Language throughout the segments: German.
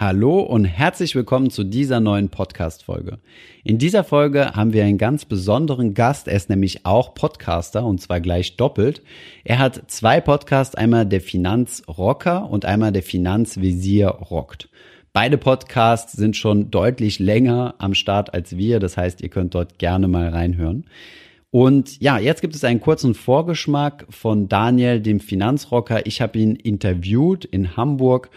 Hallo und herzlich willkommen zu dieser neuen Podcast-Folge. In dieser Folge haben wir einen ganz besonderen Gast. Er ist nämlich auch Podcaster und zwar gleich doppelt. Er hat zwei Podcasts, einmal der Finanzrocker und einmal der Finanzvisier rockt. Beide Podcasts sind schon deutlich länger am Start als wir. Das heißt, ihr könnt dort gerne mal reinhören. Und ja, jetzt gibt es einen kurzen Vorgeschmack von Daniel, dem Finanzrocker. Ich habe ihn interviewt in Hamburg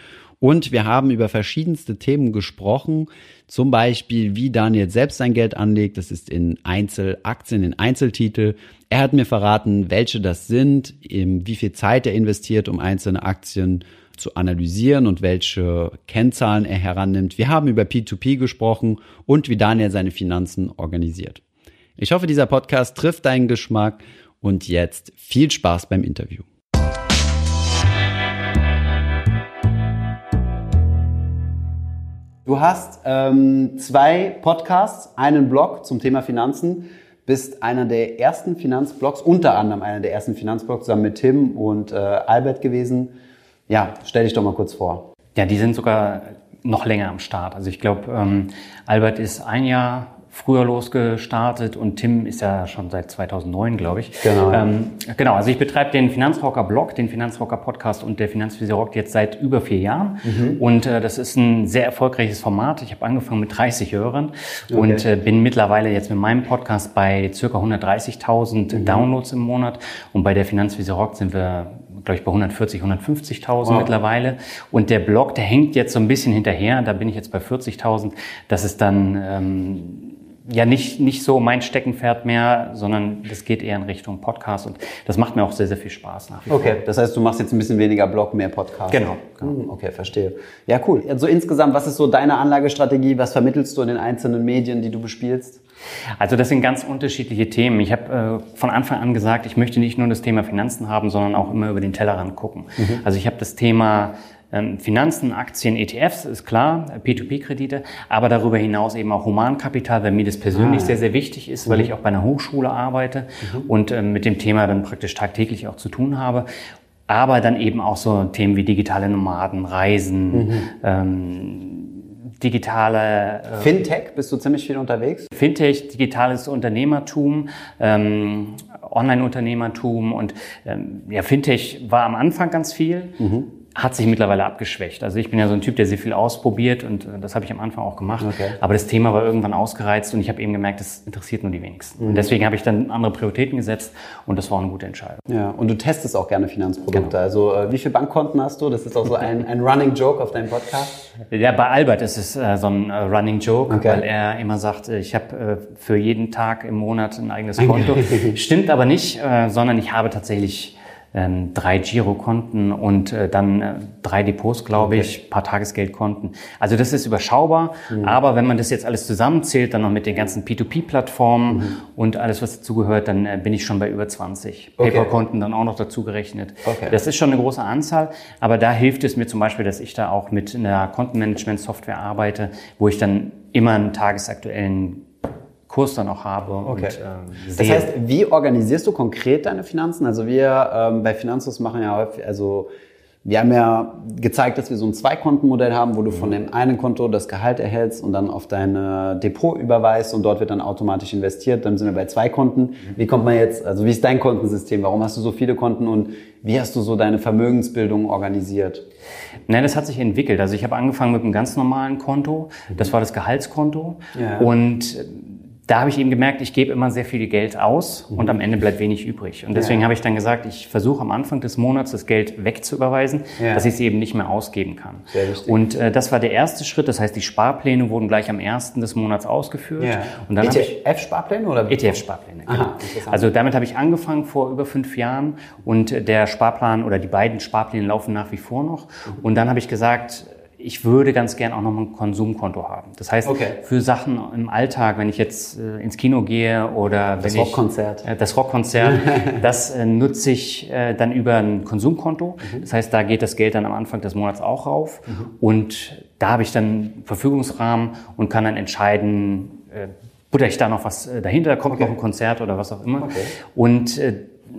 und wir haben über verschiedenste Themen gesprochen, zum Beispiel, wie Daniel selbst sein Geld anlegt. Das ist in Einzelaktien, in Einzeltitel. Er hat mir verraten, welche das sind, wie viel Zeit er investiert, um einzelne Aktien zu analysieren und welche Kennzahlen er herannimmt. Wir haben über P2P gesprochen und wie Daniel seine Finanzen organisiert. Ich hoffe, dieser Podcast trifft deinen Geschmack und jetzt viel Spaß beim Interview. Du hast ähm, zwei Podcasts, einen Blog zum Thema Finanzen, bist einer der ersten Finanzblogs, unter anderem einer der ersten Finanzblogs zusammen mit Tim und äh, Albert gewesen. Ja, stell dich doch mal kurz vor. Ja, die sind sogar noch länger am Start. Also ich glaube, ähm, Albert ist ein Jahr früher losgestartet und Tim ist ja schon seit 2009, glaube ich. Genau. Ähm, genau, also ich betreibe den Finanzrocker Blog, den Finanzrocker Podcast und der Finanzvisier Rock jetzt seit über vier Jahren. Mhm. Und äh, das ist ein sehr erfolgreiches Format. Ich habe angefangen mit 30 Hörern okay. und äh, bin mittlerweile jetzt mit meinem Podcast bei circa 130.000 mhm. Downloads im Monat. Und bei der Finanzvisier Rock sind wir glaube ich, bei 140, 150.000 wow. mittlerweile. Und der Blog, der hängt jetzt so ein bisschen hinterher. Da bin ich jetzt bei 40.000. Das ist dann ähm, ja nicht, nicht so mein Steckenpferd mehr, sondern das geht eher in Richtung Podcast und das macht mir auch sehr, sehr viel Spaß nach wie Okay, vor. das heißt, du machst jetzt ein bisschen weniger Blog, mehr Podcast. Genau. genau. Okay, verstehe. Ja, cool. Also insgesamt, was ist so deine Anlagestrategie? Was vermittelst du in den einzelnen Medien, die du bespielst? Also das sind ganz unterschiedliche Themen. Ich habe äh, von Anfang an gesagt, ich möchte nicht nur das Thema Finanzen haben, sondern auch immer über den Tellerrand gucken. Mhm. Also ich habe das Thema Finanzen, Aktien, ETFs, ist klar, P2P-Kredite, aber darüber hinaus eben auch Humankapital, weil mir das persönlich ah. sehr, sehr wichtig ist, weil mhm. ich auch bei einer Hochschule arbeite mhm. und ähm, mit dem Thema dann praktisch tagtäglich auch zu tun habe aber dann eben auch so Themen wie digitale Nomaden, Reisen, mhm. ähm, digitale äh, Fintech, bist du ziemlich viel unterwegs? Fintech, digitales Unternehmertum, ähm, Online-Unternehmertum und ähm, ja, Fintech war am Anfang ganz viel. Mhm hat sich mittlerweile abgeschwächt. Also ich bin ja so ein Typ, der sehr viel ausprobiert und äh, das habe ich am Anfang auch gemacht. Okay. Aber das Thema war irgendwann ausgereizt und ich habe eben gemerkt, das interessiert nur die wenigsten. Mhm. Und deswegen habe ich dann andere Prioritäten gesetzt und das war eine gute Entscheidung. Ja, und du testest auch gerne Finanzprodukte. Genau. Also äh, wie viele Bankkonten hast du? Das ist auch so ein, ein Running Joke auf deinem Podcast. Ja, bei Albert ist es äh, so ein äh, Running Joke, okay. weil er immer sagt, äh, ich habe äh, für jeden Tag im Monat ein eigenes Konto. Stimmt aber nicht, sondern ich habe tatsächlich ähm, drei Girokonten und äh, dann äh, drei Depots, glaube ich, okay. paar Tagesgeldkonten. Also das ist überschaubar, mhm. aber wenn man das jetzt alles zusammenzählt, dann noch mit den ganzen P2P-Plattformen mhm. und alles, was dazugehört, dann äh, bin ich schon bei über 20. Okay. Paperkonten dann auch noch dazu gerechnet. Okay. Das ist schon eine große Anzahl, aber da hilft es mir zum Beispiel, dass ich da auch mit einer Kontenmanagement-Software arbeite, wo ich dann immer einen tagesaktuellen Kurs dann auch habe. Okay. Und, ähm, das heißt, wie organisierst du konkret deine Finanzen? Also wir ähm, bei Finanzus machen ja häufig, also wir haben ja gezeigt, dass wir so ein Zweikontenmodell haben, wo du von dem einen Konto das Gehalt erhältst und dann auf dein Depot überweist und dort wird dann automatisch investiert. Dann sind wir bei zwei Konten. Wie kommt man jetzt, also wie ist dein Kontensystem? Warum hast du so viele Konten und wie hast du so deine Vermögensbildung organisiert? Nein, das hat sich entwickelt. Also ich habe angefangen mit einem ganz normalen Konto. Das war das Gehaltskonto. Ja. Und da habe ich eben gemerkt, ich gebe immer sehr viel Geld aus und am Ende bleibt wenig übrig. Und deswegen ja. habe ich dann gesagt, ich versuche am Anfang des Monats das Geld wegzuüberweisen, ja. dass ich es eben nicht mehr ausgeben kann. Und äh, das war der erste Schritt. Das heißt, die Sparpläne wurden gleich am ersten des Monats ausgeführt. Ja. Und dann ETF-Sparpläne oder? ETF-Sparpläne. Genau. also damit habe ich angefangen vor über fünf Jahren und der Sparplan oder die beiden Sparpläne laufen nach wie vor noch. Mhm. Und dann habe ich gesagt, ich würde ganz gern auch noch ein Konsumkonto haben. Das heißt, okay. für Sachen im Alltag, wenn ich jetzt äh, ins Kino gehe oder das wenn Rockkonzert. äh, das Rockkonzert, das äh, nutze ich äh, dann über ein Konsumkonto. Mhm. Das heißt, da geht das Geld dann am Anfang des Monats auch rauf mhm. und da habe ich dann Verfügungsrahmen und kann dann entscheiden, äh, butter ich da noch was äh, dahinter, kommt okay. noch ein Konzert oder was auch immer. Okay. Und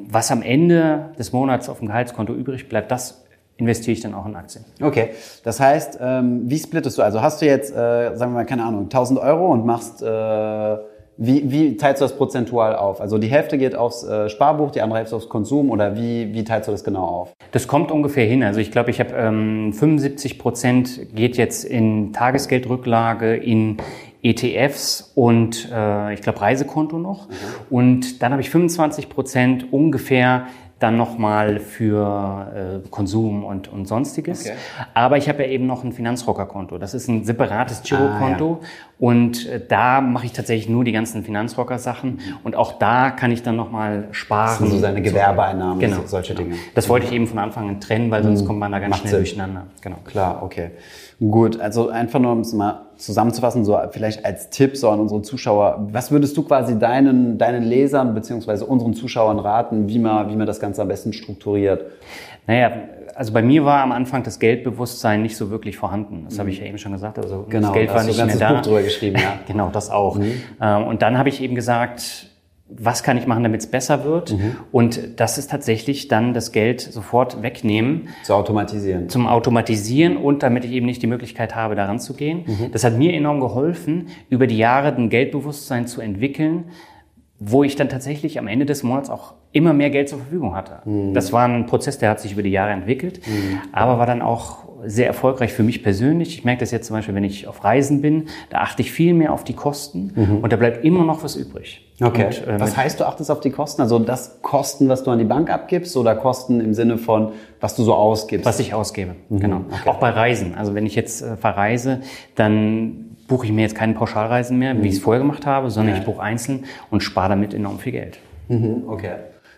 was am Ende des Monats auf dem Gehaltskonto übrig bleibt, das investiere ich dann auch in Aktien. Okay, das heißt, ähm, wie splittest du? Also hast du jetzt, äh, sagen wir mal, keine Ahnung, 1000 Euro und machst, äh, wie, wie teilst du das prozentual auf? Also die Hälfte geht aufs äh, Sparbuch, die andere Hälfte aufs Konsum oder wie, wie teilst du das genau auf? Das kommt ungefähr hin. Also ich glaube, ich habe ähm, 75 Prozent geht jetzt in Tagesgeldrücklage, in ETFs und äh, ich glaube Reisekonto noch. Mhm. Und dann habe ich 25 Prozent ungefähr dann nochmal für äh, Konsum und, und sonstiges. Okay. Aber ich habe ja eben noch ein Finanzrockerkonto. Das ist ein separates Girokonto. Ah, ja. Und äh, da mache ich tatsächlich nur die ganzen Finanzrocker-Sachen. Und auch da kann ich dann nochmal sparen. Das sind so seine Gewerbeeinnahmen, genau, solche genau. Dinge. Das wollte ich eben von Anfang an trennen, weil sonst mhm. kommt man da ganz Macht schnell Sinn. durcheinander. Genau. Klar, okay. Gut, also einfach nur, um es mal zusammenzufassen, so vielleicht als Tipp so an unsere Zuschauer. Was würdest du quasi deinen, deinen Lesern beziehungsweise unseren Zuschauern raten, wie man, wie man das Ganze am besten strukturiert? Naja, also bei mir war am Anfang das Geldbewusstsein nicht so wirklich vorhanden. Das mhm. habe ich ja eben schon gesagt. Also genau, das Geld war nicht mehr da. Buch drüber geschrieben, ja. genau, das auch. Mhm. Ähm, und dann habe ich eben gesagt, was kann ich machen, damit es besser wird? Mhm. Und das ist tatsächlich dann das Geld sofort wegnehmen. Zu automatisieren. Zum Automatisieren und damit ich eben nicht die Möglichkeit habe, daran zu gehen. Mhm. Das hat mir enorm geholfen, über die Jahre ein Geldbewusstsein zu entwickeln, wo ich dann tatsächlich am Ende des Monats auch immer mehr Geld zur Verfügung hatte. Mhm. Das war ein Prozess, der hat sich über die Jahre entwickelt, mhm. aber war dann auch sehr erfolgreich für mich persönlich. Ich merke das jetzt zum Beispiel, wenn ich auf Reisen bin, da achte ich viel mehr auf die Kosten mhm. und da bleibt immer noch was übrig. Okay. Und, äh, was heißt, du achtest auf die Kosten? Also das Kosten, was du an die Bank abgibst oder Kosten im Sinne von, was du so ausgibst? Was ich ausgebe, mhm. genau. Okay. Auch bei Reisen. Also wenn ich jetzt äh, verreise, dann buche ich mir jetzt keine Pauschalreisen mehr, wie ich es mhm. vorher gemacht habe, sondern ja. ich buche einzeln und spare damit enorm viel Geld. Mhm. Okay.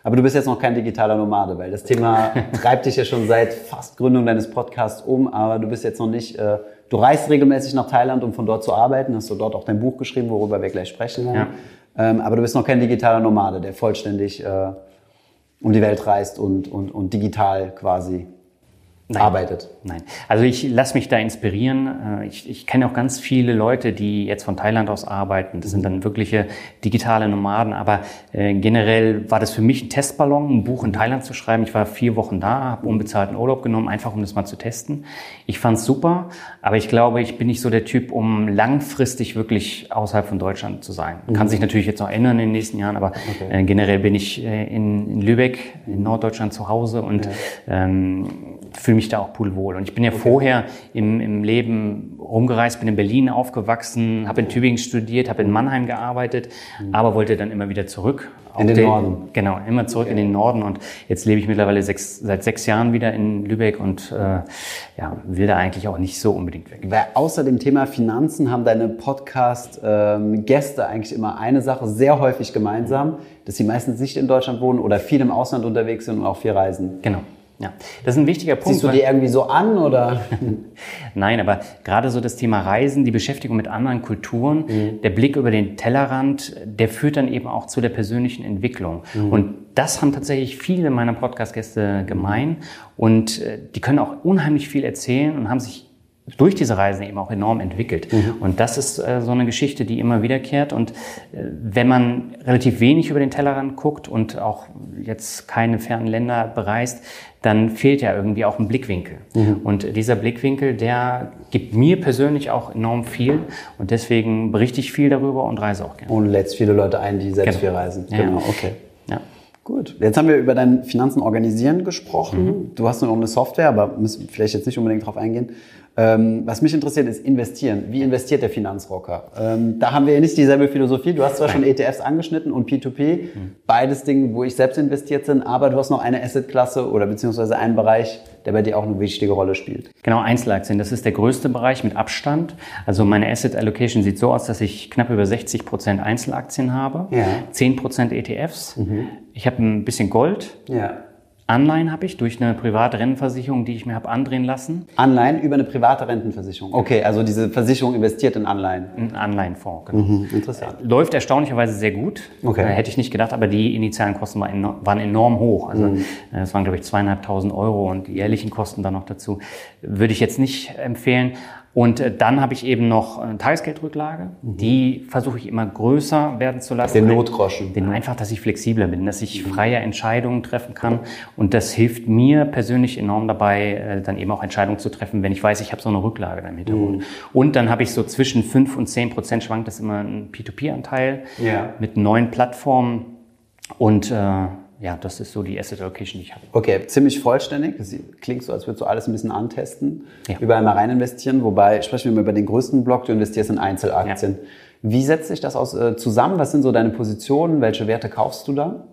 Aber du bist jetzt noch kein digitaler Nomade, weil das Thema treibt dich ja schon seit fast Gründung deines Podcasts um, aber du bist jetzt noch nicht, äh, du reist regelmäßig nach Thailand, um von dort zu arbeiten, hast du dort auch dein Buch geschrieben, worüber wir gleich sprechen werden. Ja. Ähm, aber du bist noch kein digitaler Nomade, der vollständig äh, um die Welt reist und, und, und digital quasi Nein. arbeitet. Nein. Also ich lasse mich da inspirieren. Äh, ich, ich kenne auch ganz viele Leute, die jetzt von Thailand aus arbeiten. Das sind dann wirkliche digitale Nomaden. Aber äh, generell war das für mich ein Testballon, ein Buch in Thailand zu schreiben. Ich war vier Wochen da, habe unbezahlten Urlaub genommen, einfach um das mal zu testen. Ich fand es super, aber ich glaube, ich bin nicht so der Typ, um langfristig wirklich außerhalb von Deutschland zu sein. Mhm. Kann sich natürlich jetzt noch ändern in den nächsten Jahren, aber okay. äh, generell bin ich äh, in, in Lübeck, in Norddeutschland zu Hause und ja. ähm, fühle mich da auch pudelwohl. Und ich bin ja okay. vorher im, im Leben rumgereist, bin in Berlin aufgewachsen, habe in Tübingen studiert, habe in Mannheim gearbeitet, mhm. aber wollte dann immer wieder zurück. In den, den, Norden? Genau, immer zurück okay. in den Norden. Und jetzt lebe ich mittlerweile sechs, seit sechs Jahren wieder in Lübeck und äh, ja, will da eigentlich auch nicht so unbedingt weg. Weil außer dem Thema Finanzen haben deine Podcast-Gäste ähm, eigentlich immer eine Sache sehr häufig gemeinsam, dass sie meistens nicht in Deutschland wohnen oder viel im Ausland unterwegs sind und auch viel reisen. Genau. Ja, das ist ein wichtiger Punkt. Siehst du die irgendwie so an oder? Nein, aber gerade so das Thema Reisen, die Beschäftigung mit anderen Kulturen, mhm. der Blick über den Tellerrand, der führt dann eben auch zu der persönlichen Entwicklung. Mhm. Und das haben tatsächlich viele meiner Podcast-Gäste gemein und äh, die können auch unheimlich viel erzählen und haben sich durch diese Reisen eben auch enorm entwickelt. Mhm. Und das ist äh, so eine Geschichte, die immer wiederkehrt. Und äh, wenn man relativ wenig über den Tellerrand guckt und auch jetzt keine fernen Länder bereist, dann fehlt ja irgendwie auch ein Blickwinkel. Mhm. Und dieser Blickwinkel, der gibt mir persönlich auch enorm viel. Und deswegen berichte ich viel darüber und reise auch gerne. Und lädst viele Leute ein, die selbst genau. viel reisen. Ja, genau, okay. Ja. Gut. Jetzt haben wir über dein Finanzen organisieren gesprochen. Mhm. Du hast noch eine Software, aber müssen vielleicht jetzt nicht unbedingt drauf eingehen. Ähm, was mich interessiert, ist investieren. Wie investiert der Finanzrocker? Ähm, da haben wir ja nicht dieselbe Philosophie. Du hast zwar schon ETFs angeschnitten und P2P, mhm. beides Dinge, wo ich selbst investiert bin, aber du hast noch eine Assetklasse oder beziehungsweise einen Bereich, der bei dir auch eine wichtige Rolle spielt. Genau, Einzelaktien. Das ist der größte Bereich mit Abstand. Also meine Asset Allocation sieht so aus, dass ich knapp über 60 Prozent Einzelaktien habe, ja. 10 Prozent ETFs. Mhm. Ich habe ein bisschen Gold. Ja. Anleihen habe ich durch eine private Rentenversicherung, die ich mir habe andrehen lassen. Anleihen über eine private Rentenversicherung. Okay, also diese Versicherung investiert in Anleihen. Ein Anleihenfonds, genau. Mhm, interessant. Äh, läuft erstaunlicherweise sehr gut. Okay. Äh, hätte ich nicht gedacht, aber die initialen Kosten waren enorm, hoch. Also mhm. Äh, es waren, glaube ich, zweieinhalbtausend Euro und die jährlichen Kosten dann noch dazu. Würde ich jetzt nicht empfehlen. Und äh, dann habe ich eben noch eine Tagesgeldrücklage. Mhm. Die versuche ich immer größer werden zu lassen. Den Notgroschen. Den, einfach, dass ich flexibler bin, dass ich mhm. freie Entscheidungen treffen kann. Und das hilft mir persönlich enorm dabei, äh, dann eben auch Entscheidungen zu treffen, wenn ich weiß, ich habe so eine Rücklage im Hintergrund. Mhm. Und dann habe ich so zwischen 5 und 10 Prozent schwankt das immer ein P2P-Anteil ja. mit neuen Plattformen. Und äh, ja, das ist so die Asset Allocation, die ich habe. Okay, ziemlich vollständig. Das klingt so, als würdest du alles ein bisschen antesten, ja. überall mal rein investieren. Wobei, sprechen wir mal über den größten Block, du investierst in Einzelaktien. Ja. Wie setzt sich das aus, äh, zusammen? Was sind so deine Positionen? Welche Werte kaufst du da?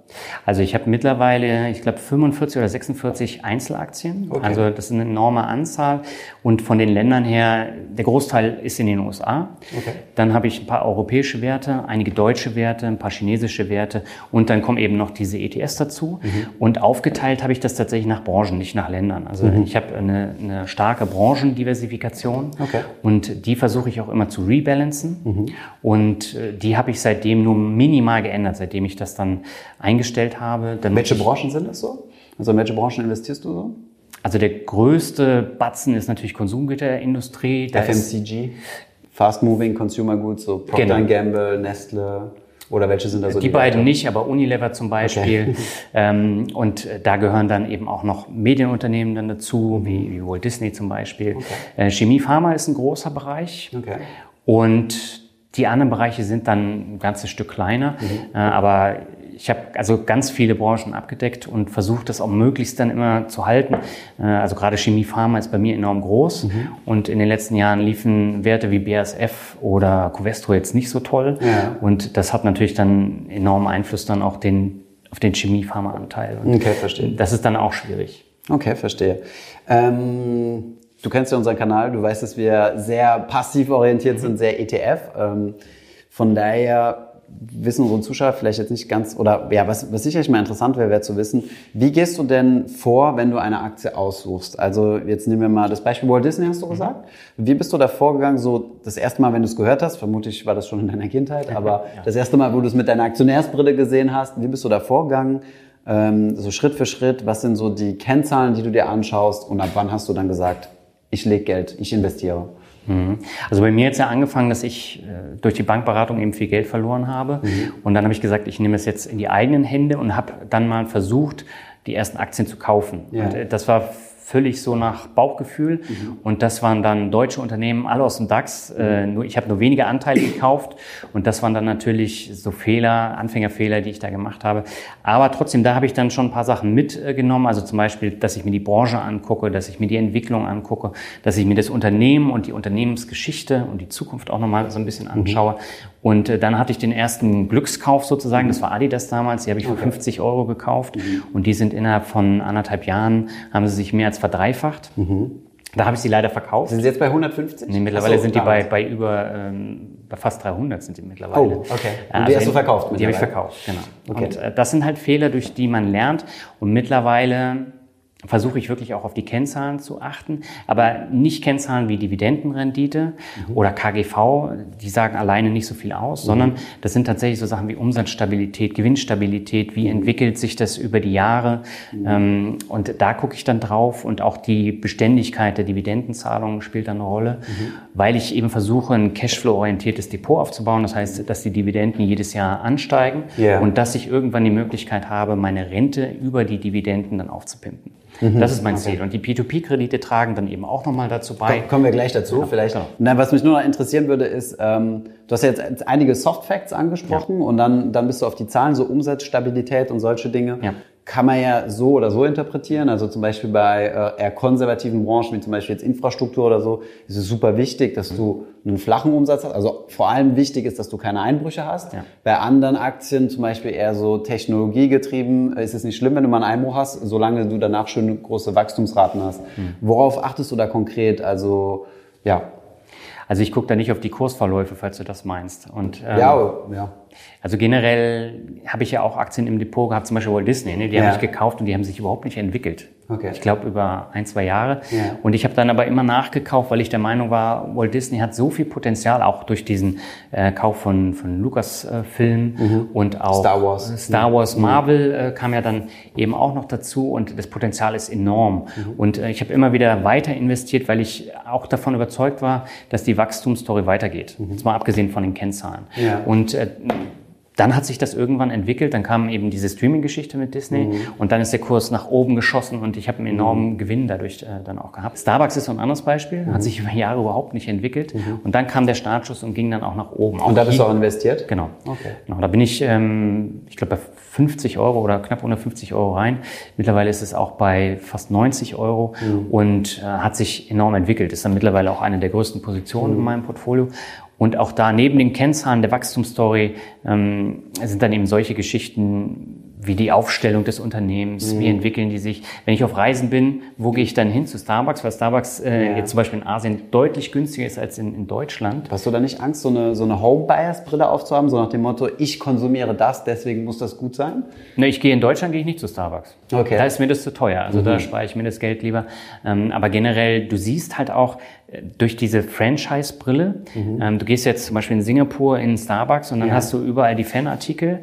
Also ich habe mittlerweile, ich glaube, 45 oder 46 Einzelaktien. Okay. Also das ist eine enorme Anzahl. Und von den Ländern her, der Großteil ist in den USA. Okay. Dann habe ich ein paar europäische Werte, einige deutsche Werte, ein paar chinesische Werte. Und dann kommen eben noch diese ETS dazu. Mhm. Und aufgeteilt habe ich das tatsächlich nach Branchen, nicht nach Ländern. Also mhm. ich habe eine, eine, starke Branchendiversifikation. Okay. Und die versuche ich auch immer zu rebalancen. Mhm. Und äh, die habe ich seitdem nur minimal geändert, seitdem ich das dann eingestellt habe. welche Branchen sind das so? Also in welche Branchen investierst du so? Also der größte Batzen ist natürlich Konsumgüterindustrie. FMCG, Fast Moving Consumer Goods, so Procter genau. Gamble, Nestle. Oder welche sind da so die, die beiden Werte? nicht, aber Unilever zum Beispiel. Okay. Ähm, und da gehören dann eben auch noch Medienunternehmen dann dazu, wie, wie Walt Disney zum Beispiel. Okay. Äh, Chemie, Pharma ist ein großer Bereich. Okay. Und die anderen Bereiche sind dann ein ganzes Stück kleiner. Mhm. Äh, aber ich habe also ganz viele Branchen abgedeckt und versucht, das auch möglichst dann immer zu halten. Äh, also gerade Chemie, Pharma ist bei mir enorm groß. Mhm. Und in den letzten Jahren liefen Werte wie BASF oder Covestro jetzt nicht so toll. Ja. Und das hat natürlich dann enormen Einfluss dann auch den, auf den Chemie-Pharma-Anteil. Okay, verstehe. Das ist dann auch schwierig. Okay, verstehe. Ähm Du kennst ja unseren Kanal, du weißt, dass wir sehr passiv orientiert sind, sehr ETF. Ähm, von daher wissen unsere Zuschauer vielleicht jetzt nicht ganz, oder ja, was, was sicherlich mal interessant wäre, wäre zu wissen, wie gehst du denn vor, wenn du eine Aktie aussuchst? Also jetzt nehmen wir mal das Beispiel Walt Disney, hast du gesagt. Wie bist du da vorgegangen, so das erste Mal, wenn du es gehört hast, vermutlich war das schon in deiner Kindheit, aber ja. das erste Mal, wo du es mit deiner Aktionärsbrille gesehen hast, wie bist du da vorgegangen? Ähm, so Schritt für Schritt, was sind so die Kennzahlen, die du dir anschaust und ab wann hast du dann gesagt, ich lege Geld, ich investiere. Mhm. Also bei mir jetzt ja angefangen, dass ich äh, durch die Bankberatung eben viel Geld verloren habe. Mhm. Und dann habe ich gesagt, ich nehme es jetzt in die eigenen Hände und habe dann mal versucht, die ersten Aktien zu kaufen. Ja. Und äh, das war völlig so nach Bauchgefühl. Mhm. Und das waren dann deutsche Unternehmen, alle aus dem DAX. Mhm. Äh, nur, ich habe nur wenige Anteile gekauft. Und das waren dann natürlich so Fehler, Anfängerfehler, die ich da gemacht habe. Aber trotzdem, da habe ich dann schon ein paar Sachen mitgenommen. Also zum Beispiel, dass ich mir die Branche angucke, dass ich mir die Entwicklung angucke, dass ich mir das Unternehmen und die Unternehmensgeschichte und die Zukunft auch nochmal so ein bisschen mhm. anschaue. Mhm. Und äh, dann hatte ich den ersten Glückskauf sozusagen, das war Adidas damals, die habe ich für 50 Euro gekauft mhm. und die sind innerhalb von anderthalb Jahren, haben sie sich mehr als verdreifacht. Mhm. Da habe ich sie leider verkauft. Sind sie jetzt bei 150? Nee, mittlerweile so, sind die bei, bei über ähm, bei fast 300 sind die mittlerweile. Oh, okay. Und also die hast du verkauft? Die habe ich verkauft, genau. Okay. Und äh, das sind halt Fehler, durch die man lernt. Und mittlerweile versuche ich wirklich auch auf die Kennzahlen zu achten, aber nicht Kennzahlen wie Dividendenrendite mhm. oder KGV, die sagen alleine nicht so viel aus, mhm. sondern das sind tatsächlich so Sachen wie Umsatzstabilität, Gewinnstabilität, wie mhm. entwickelt sich das über die Jahre mhm. ähm, und da gucke ich dann drauf und auch die Beständigkeit der Dividendenzahlungen spielt dann eine Rolle, mhm. weil ich eben versuche, ein Cashflow-orientiertes Depot aufzubauen, das heißt, dass die Dividenden jedes Jahr ansteigen yeah. und dass ich irgendwann die Möglichkeit habe, meine Rente über die Dividenden dann aufzupimpen. Mhm. Das ist mein okay. Ziel. Und die P2P-Kredite tragen dann eben auch nochmal dazu bei. Kommen wir gleich dazu, ja, vielleicht. Genau. Na, was mich nur noch interessieren würde, ist, ähm, du hast ja jetzt einige Soft Facts angesprochen ja. und dann, dann bist du auf die Zahlen, so Umsatzstabilität und solche Dinge. Ja kann man ja so oder so interpretieren. Also zum Beispiel bei äh, eher konservativen Branchen, wie zum Beispiel jetzt Infrastruktur oder so, ist es super wichtig, dass du einen flachen Umsatz hast. Also vor allem wichtig ist, dass du keine Einbrüche hast. Ja. Bei anderen Aktien, zum Beispiel eher so technologiegetrieben, ist es nicht schlimm, wenn du mal einen Einbruch hast, solange du danach schön große Wachstumsraten hast. Mhm. Worauf achtest du da konkret? Also ja. Also ich gucke da nicht auf die Kursverläufe, falls du das meinst. Und, ähm, ja, ja. Also generell habe ich ja auch Aktien im Depot gehabt, zum Beispiel Walt Disney, ne? die ja. habe ich gekauft und die haben sich überhaupt nicht entwickelt. Okay. Ich glaube über ein, zwei Jahre. Ja. Und ich habe dann aber immer nachgekauft, weil ich der Meinung war, Walt Disney hat so viel Potenzial, auch durch diesen äh, Kauf von, von Lucas-Filmen äh, mhm. und auch Star Wars. Star Wars, mhm. Marvel äh, kam ja dann eben auch noch dazu und das Potenzial ist enorm. Mhm. Und äh, ich habe immer wieder weiter investiert, weil ich auch davon überzeugt war, dass die Wachstumsstory weitergeht. Mhm. Jetzt mal abgesehen von den Kennzahlen. Ja. Und äh, dann hat sich das irgendwann entwickelt, dann kam eben diese Streaming-Geschichte mit Disney mhm. und dann ist der Kurs nach oben geschossen und ich habe einen enormen mhm. Gewinn dadurch äh, dann auch gehabt. Starbucks ist so ein anderes Beispiel, mhm. hat sich über Jahre überhaupt nicht entwickelt mhm. und dann kam der Startschuss und ging dann auch nach oben. Auch und da bist du auch investiert? Genau. Okay. genau da bin ich, ähm, ich glaube, bei 50 Euro oder knapp unter 50 Euro rein. Mittlerweile ist es auch bei fast 90 Euro mhm. und äh, hat sich enorm entwickelt. Ist dann mittlerweile auch eine der größten Positionen in mhm. meinem Portfolio und auch da neben den Kennzahlen der Wachstumsstory ähm, sind dann eben solche Geschichten wie die Aufstellung des Unternehmens, mhm. wie entwickeln die sich. Wenn ich auf Reisen bin, wo gehe ich dann hin zu Starbucks? Weil Starbucks äh, ja. jetzt zum Beispiel in Asien deutlich günstiger ist als in, in Deutschland. Hast du da nicht Angst, so eine, so eine Home-Bias-Brille aufzuhaben, so nach dem Motto, ich konsumiere das, deswegen muss das gut sein? Ne, ich gehe in Deutschland gehe ich nicht zu Starbucks. Okay. Da ist mir das zu teuer. Also mhm. da spare ich mir das Geld lieber. Ähm, aber generell, du siehst halt auch, durch diese Franchise-Brille. Mhm. Ähm, du gehst jetzt zum Beispiel in Singapur in Starbucks und dann ja. hast du überall die Fanartikel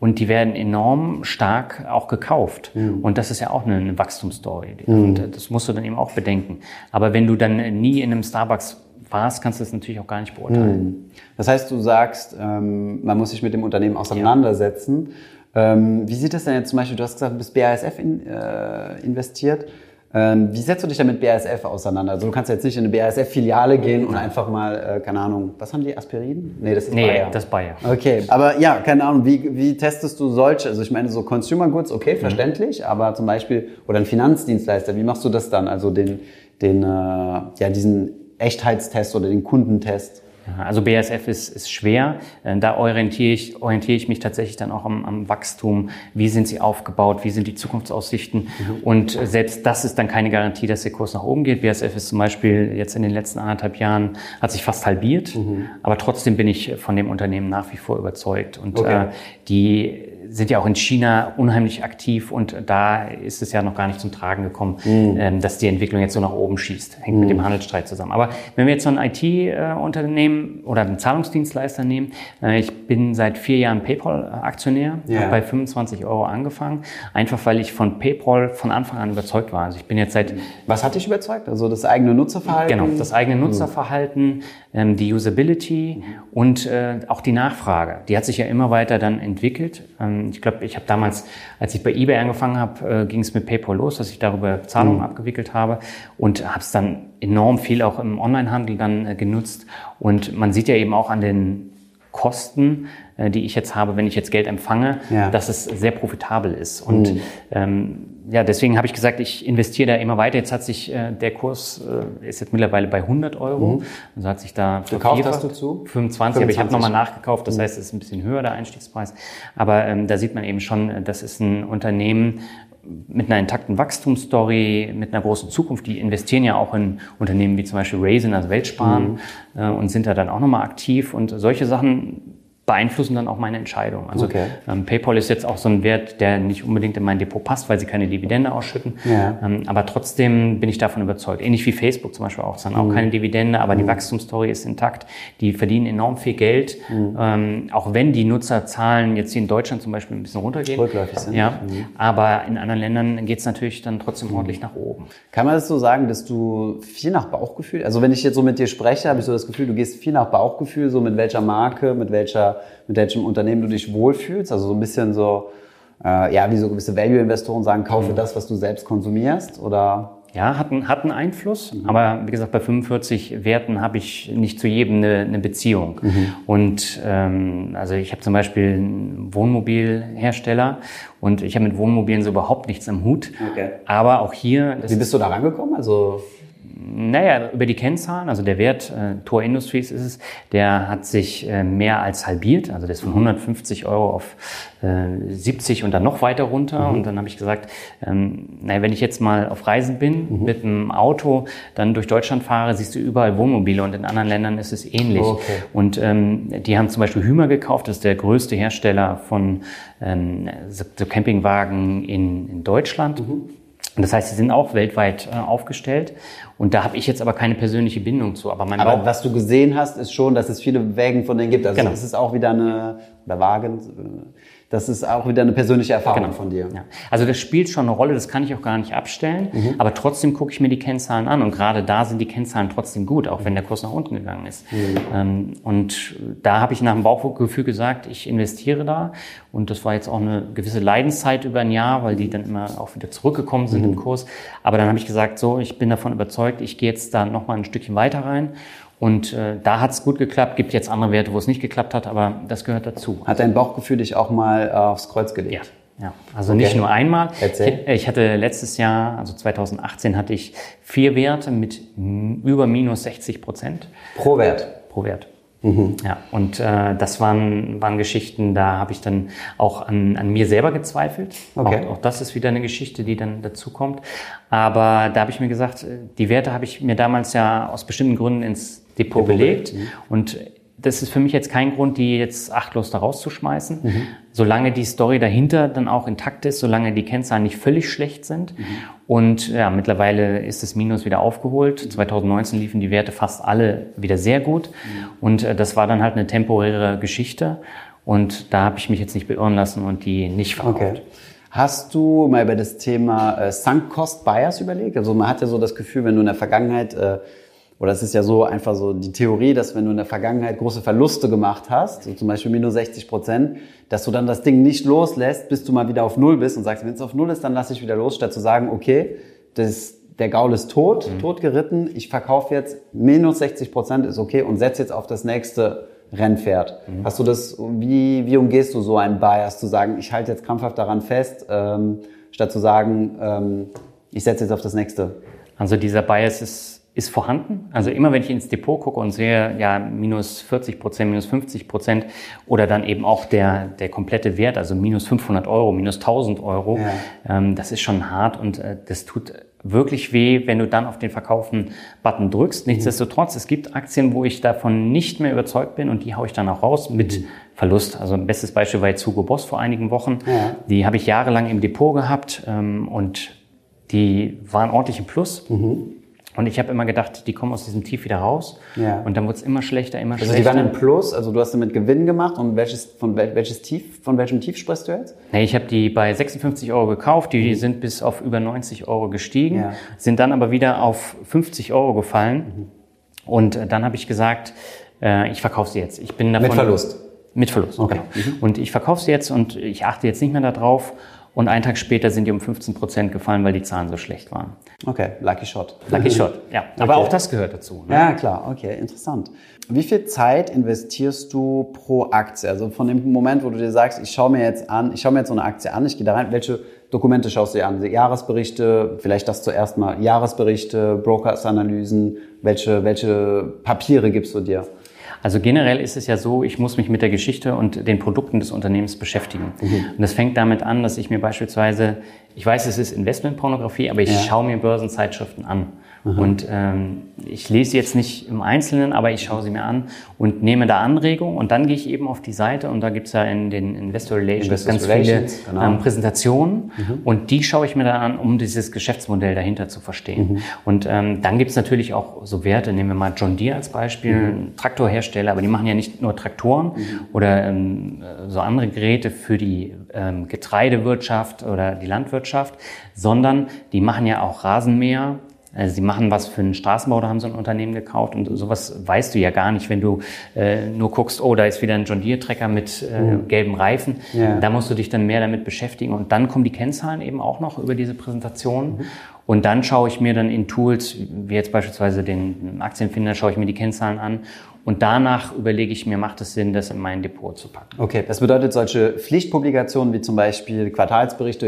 und die werden enorm stark auch gekauft. Mhm. Und das ist ja auch eine, eine Wachstumsstory. Mhm. Und das musst du dann eben auch bedenken. Aber wenn du dann nie in einem Starbucks warst, kannst du das natürlich auch gar nicht beurteilen. Mhm. Das heißt, du sagst, ähm, man muss sich mit dem Unternehmen auseinandersetzen. Ja. Ähm, wie sieht das denn jetzt zum Beispiel, du hast gesagt, du bist BASF in, äh, investiert. Ähm, wie setzt du dich denn mit BASF auseinander? Also du kannst jetzt nicht in eine BASF-Filiale gehen und einfach mal, äh, keine Ahnung, was haben die, Aspirin? Nee, das ist nee, Bayer. das ist Bayer. Okay, aber ja, keine Ahnung, wie, wie testest du solche, also ich meine so Consumer Goods, okay, mhm. verständlich, aber zum Beispiel, oder ein Finanzdienstleister, wie machst du das dann? Also den, den, äh, ja, diesen Echtheitstest oder den Kundentest? Also BASF ist, ist schwer. Äh, da orientiere ich, orientiere ich mich tatsächlich dann auch am, am Wachstum. Wie sind sie aufgebaut? Wie sind die Zukunftsaussichten? Mhm. Und selbst das ist dann keine Garantie, dass der Kurs nach oben geht. BASF ist zum Beispiel jetzt in den letzten anderthalb Jahren, hat sich fast halbiert. Mhm. Aber trotzdem bin ich von dem Unternehmen nach wie vor überzeugt. Und okay. äh, die sind ja auch in China unheimlich aktiv und da ist es ja noch gar nicht zum Tragen gekommen, mhm. ähm, dass die Entwicklung jetzt so nach oben schießt. Hängt mhm. mit dem Handelsstreit zusammen. Aber wenn wir jetzt so ein IT-Unternehmen oder einen Zahlungsdienstleister nehmen, äh, ich bin seit vier Jahren PayPal-Aktionär, ja. habe bei 25 Euro angefangen, einfach weil ich von PayPal von Anfang an überzeugt war. Also ich bin jetzt seit... Was hat dich überzeugt? Also das eigene Nutzerverhalten? Genau, das eigene mhm. Nutzerverhalten, ähm, die Usability mhm. und äh, auch die Nachfrage. Die hat sich ja immer weiter dann entwickelt. Ähm, ich glaube, ich habe damals, als ich bei eBay angefangen habe, äh, ging es mit PayPal los, dass ich darüber Zahlungen mhm. abgewickelt habe und habe es dann enorm viel auch im Onlinehandel dann äh, genutzt. Und man sieht ja eben auch an den Kosten, die ich jetzt habe, wenn ich jetzt Geld empfange, ja. dass es sehr profitabel ist. Und mhm. ähm, ja, deswegen habe ich gesagt, ich investiere da immer weiter. Jetzt hat sich äh, der Kurs äh, ist jetzt mittlerweile bei 100 Euro. Mhm. Also hat sich da gekauft hast du zu 25, 25. aber ich habe nochmal nachgekauft. Das mhm. heißt, es ist ein bisschen höher der Einstiegspreis. Aber ähm, da sieht man eben schon, das ist ein Unternehmen, mit einer intakten Wachstumsstory, mit einer großen Zukunft. Die investieren ja auch in Unternehmen wie zum Beispiel Raisin, also Weltsparen, mhm. äh, und sind da dann auch nochmal aktiv. Und solche Sachen beeinflussen dann auch meine Entscheidung. Also okay. ähm, PayPal ist jetzt auch so ein Wert, der nicht unbedingt in mein Depot passt, weil sie keine Dividende ausschütten. Ja. Ähm, aber trotzdem bin ich davon überzeugt. Ähnlich wie Facebook zum Beispiel auch. Es haben mhm. auch keine Dividende, aber mhm. die Wachstumsstory ist intakt. Die verdienen enorm viel Geld. Mhm. Ähm, auch wenn die Nutzerzahlen jetzt hier in Deutschland zum Beispiel ein bisschen runtergehen. Rückläufig sind. Ja. Mhm. Aber in anderen Ländern geht es natürlich dann trotzdem mhm. ordentlich nach oben. Kann man das so sagen, dass du viel nach Bauchgefühl, also wenn ich jetzt so mit dir spreche, habe ich so das Gefühl, du gehst viel nach Bauchgefühl, so mit welcher Marke, mit welcher mit welchem Unternehmen du dich wohlfühlst. Also so ein bisschen so, äh, ja, wie so gewisse Value-Investoren sagen, kaufe mhm. das, was du selbst konsumierst oder? Ja, hat, einen, hat einen Einfluss, mhm. aber wie gesagt, bei 45 Werten habe ich nicht zu jedem eine, eine Beziehung. Mhm. Und ähm, also ich habe zum Beispiel einen Wohnmobilhersteller und ich habe mit Wohnmobilen so überhaupt nichts am Hut. Okay. Aber auch hier. Wie bist du da rangekommen? Also naja, über die Kennzahlen, also der Wert äh, Tor Industries ist es, der hat sich äh, mehr als halbiert, also der ist von 150 Euro auf äh, 70 und dann noch weiter runter. Mhm. Und dann habe ich gesagt, ähm, naja, wenn ich jetzt mal auf Reisen bin mhm. mit einem Auto, dann durch Deutschland fahre, siehst du überall Wohnmobile und in anderen Ländern ist es ähnlich. Okay. Und ähm, die haben zum Beispiel Hümer gekauft, das ist der größte Hersteller von ähm, so Campingwagen in, in Deutschland. Mhm. Und das heißt, sie sind auch weltweit äh, aufgestellt. Und da habe ich jetzt aber keine persönliche Bindung zu. Aber, mein aber Bauch was du gesehen hast, ist schon, dass es viele Wägen von denen gibt. Also genau. es ist auch wieder eine, oder Wagen, äh, das ist auch wieder eine persönliche Erfahrung genau. von dir. Ja. Also das spielt schon eine Rolle, das kann ich auch gar nicht abstellen, mhm. aber trotzdem gucke ich mir die Kennzahlen an und gerade da sind die Kennzahlen trotzdem gut, auch wenn der Kurs nach unten gegangen ist. Mhm. Ähm, und da habe ich nach dem Bauchgefühl gesagt, ich investiere da und das war jetzt auch eine gewisse Leidenszeit über ein Jahr, weil die dann immer auch wieder zurückgekommen sind mhm. im Kurs. Aber dann habe ich gesagt, so, ich bin davon überzeugt, ich gehe jetzt da nochmal ein Stückchen weiter rein und äh, da hat es gut geklappt, gibt jetzt andere Werte, wo es nicht geklappt hat, aber das gehört dazu. Hat dein Bauchgefühl dich auch mal äh, aufs Kreuz gelegt? Ja. Ja, also okay. nicht nur einmal. Erzähl. Ich, ich hatte letztes Jahr, also 2018, hatte ich vier Werte mit über minus 60 Prozent. Pro Wert? Pro Wert. Mhm. Ja, und äh, das waren, waren Geschichten, da habe ich dann auch an, an mir selber gezweifelt. Okay. Auch, auch das ist wieder eine Geschichte, die dann dazu kommt. Aber da habe ich mir gesagt, äh, die Werte habe ich mir damals ja aus bestimmten Gründen ins Depot, Depot gelegt. Mhm. Und das ist für mich jetzt kein Grund, die jetzt achtlos da rauszuschmeißen. Mhm. Solange die Story dahinter dann auch intakt ist, solange die Kennzahlen nicht völlig schlecht sind. Mhm. Und ja, mittlerweile ist das Minus wieder aufgeholt. 2019 mhm. liefen die Werte fast alle wieder sehr gut. Mhm. Und äh, das war dann halt eine temporäre Geschichte. Und da habe ich mich jetzt nicht beirren lassen und die nicht verkauft. Okay. Hast du mal über das Thema äh, Sunk Cost Bias überlegt? Also man hat ja so das Gefühl, wenn du in der Vergangenheit äh, oder es ist ja so einfach so die Theorie, dass wenn du in der Vergangenheit große Verluste gemacht hast, so zum Beispiel minus 60 Prozent, dass du dann das Ding nicht loslässt, bis du mal wieder auf Null bist und sagst, wenn es auf Null ist, dann lass ich wieder los, statt zu sagen, okay, das, der Gaul ist tot, mhm. tot geritten, ich verkaufe jetzt minus 60 Prozent, ist okay und setz jetzt auf das nächste Rennpferd. Mhm. Hast du das, wie, wie umgehst du so einen Bias, zu sagen, ich halte jetzt krampfhaft daran fest, ähm, statt zu sagen, ähm, ich setze jetzt auf das nächste? Also dieser Bias ist ist vorhanden. Also immer wenn ich ins Depot gucke und sehe, ja, minus 40 Prozent, minus 50 Prozent oder dann eben auch der, der komplette Wert, also minus 500 Euro, minus 1000 Euro, ja. ähm, das ist schon hart und äh, das tut wirklich weh, wenn du dann auf den Verkaufen-Button drückst. Nichtsdestotrotz, es gibt Aktien, wo ich davon nicht mehr überzeugt bin und die haue ich dann auch raus mit mhm. Verlust. Also ein bestes Beispiel war jetzt Hugo Boss vor einigen Wochen. Ja. Die habe ich jahrelang im Depot gehabt ähm, und die waren ordentlich im Plus. Mhm. Und ich habe immer gedacht, die kommen aus diesem Tief wieder raus. Ja. Und dann wurde es immer schlechter, immer also schlechter. Also die waren im Plus, also du hast damit Gewinn gemacht. Und welches, von welches Tief, von welchem Tief sprichst du jetzt? Nee, ich habe die bei 56 Euro gekauft. Die mhm. sind bis auf über 90 Euro gestiegen, ja. sind dann aber wieder auf 50 Euro gefallen. Mhm. Und äh, dann habe ich gesagt, äh, ich verkaufe sie jetzt. Ich bin davon, Mit Verlust? Mit Verlust, okay. genau. Mhm. Und ich verkaufe sie jetzt und ich achte jetzt nicht mehr darauf. Und einen Tag später sind die um 15 Prozent gefallen, weil die Zahlen so schlecht waren. Okay, Lucky Shot. Lucky Shot, ja. Aber okay. auch das gehört dazu. Ne? Ja, klar, okay, interessant. Wie viel Zeit investierst du pro Aktie? Also von dem Moment, wo du dir sagst, ich schaue mir jetzt an, ich schaue mir jetzt so eine Aktie an, ich gehe da rein, welche Dokumente schaust du dir an? Jahresberichte, vielleicht das zuerst mal, Jahresberichte, Brokers-Analysen, welche, welche Papiere gibst du dir? Also generell ist es ja so, ich muss mich mit der Geschichte und den Produkten des Unternehmens beschäftigen. Mhm. Und das fängt damit an, dass ich mir beispielsweise, ich weiß, es ist Investmentpornografie, aber ich ja. schaue mir Börsenzeitschriften an. Mhm. Und ähm, ich lese jetzt nicht im Einzelnen, aber ich schaue sie mir an und nehme da Anregungen und dann gehe ich eben auf die Seite und da gibt's ja in den Investor Relations Investor ganz Relations, viele genau. ähm, Präsentationen mhm. und die schaue ich mir dann an, um dieses Geschäftsmodell dahinter zu verstehen. Mhm. Und ähm, dann gibt's natürlich auch so Werte, nehmen wir mal John Deere als Beispiel, mhm. Traktorhersteller, aber die machen ja nicht nur Traktoren mhm. oder ähm, so andere Geräte für die ähm, Getreidewirtschaft oder die Landwirtschaft, sondern die machen ja auch Rasenmäher, also sie machen was für einen Straßenbau, da haben sie ein Unternehmen gekauft und sowas weißt du ja gar nicht, wenn du äh, nur guckst, oh, da ist wieder ein John Deere Trecker mit äh, mhm. gelben Reifen. Ja. Da musst du dich dann mehr damit beschäftigen und dann kommen die Kennzahlen eben auch noch über diese Präsentation. Mhm. Und dann schaue ich mir dann in Tools, wie jetzt beispielsweise den Aktienfinder, schaue ich mir die Kennzahlen an und danach überlege ich mir, macht es Sinn, das in mein Depot zu packen. Okay, das bedeutet, solche Pflichtpublikationen wie zum Beispiel Quartalsberichte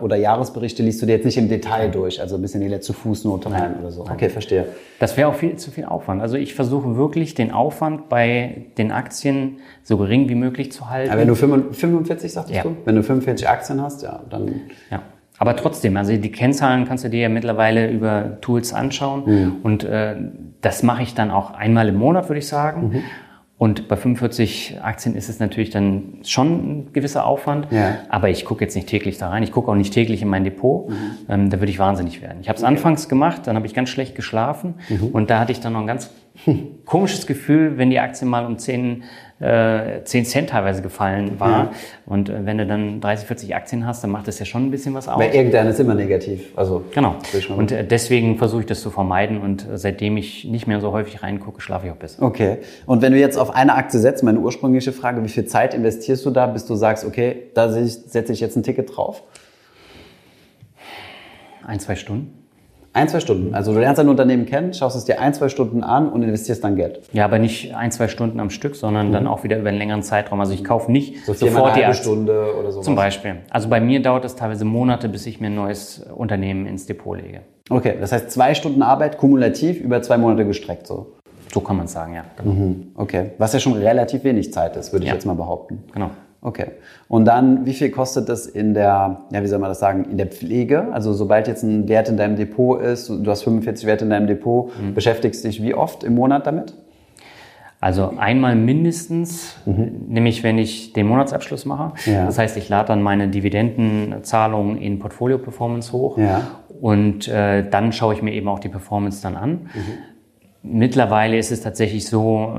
oder Jahresberichte liest du dir jetzt nicht im Detail durch, also ein bisschen die letzte Fußnote rein oder so. Okay, verstehe. Das wäre auch viel zu viel Aufwand. Also ich versuche wirklich den Aufwand bei den Aktien so gering wie möglich zu halten. Aber wenn du 45, sagtest ja. du? Wenn du 45 Aktien hast, ja, dann... Ja. Aber trotzdem, also die Kennzahlen kannst du dir ja mittlerweile über Tools anschauen. Mhm. Und äh, das mache ich dann auch einmal im Monat, würde ich sagen. Mhm. Und bei 45 Aktien ist es natürlich dann schon ein gewisser Aufwand. Ja. Aber ich gucke jetzt nicht täglich da rein. Ich gucke auch nicht täglich in mein Depot. Mhm. Ähm, da würde ich wahnsinnig werden. Ich habe es okay. anfangs gemacht, dann habe ich ganz schlecht geschlafen. Mhm. Und da hatte ich dann noch ein ganz komisches Gefühl, wenn die Aktie mal um 10 äh, 10 Cent teilweise gefallen war. Ja. Und äh, wenn du dann 30, 40 Aktien hast, dann macht das ja schon ein bisschen was aus. Weil irgendeine ist immer negativ. Also genau. Und äh, deswegen versuche ich das zu vermeiden. Und äh, seitdem ich nicht mehr so häufig reingucke, schlafe ich auch besser. Okay. Und wenn du jetzt auf eine Aktie setzt, meine ursprüngliche Frage, wie viel Zeit investierst du da, bis du sagst, okay, da setze ich jetzt ein Ticket drauf? Ein, zwei Stunden. Ein, zwei Stunden. Also du lernst ein Unternehmen kennen, schaust es dir ein, zwei Stunden an und investierst dann Geld. Ja, aber nicht ein, zwei Stunden am Stück, sondern mhm. dann auch wieder über einen längeren Zeitraum. Also ich kaufe nicht so sofort die Aktie. Stunde oder so. Zum Beispiel. Also bei mir dauert es teilweise Monate, bis ich mir ein neues Unternehmen ins Depot lege. Okay, das heißt zwei Stunden Arbeit kumulativ über zwei Monate gestreckt so. So kann man es sagen, ja. Mhm. Okay, was ja schon relativ wenig Zeit ist, würde ich ja. jetzt mal behaupten. Genau. Okay. Und dann, wie viel kostet das in der, ja, wie soll man das sagen, in der Pflege? Also sobald jetzt ein Wert in deinem Depot ist, du hast 45 Werte in deinem Depot, mhm. beschäftigst dich wie oft im Monat damit? Also einmal mindestens, mhm. nämlich wenn ich den Monatsabschluss mache. Ja. Das heißt, ich lade dann meine Dividendenzahlungen in Portfolio Performance hoch ja. und äh, dann schaue ich mir eben auch die Performance dann an. Mhm. Mittlerweile ist es tatsächlich so,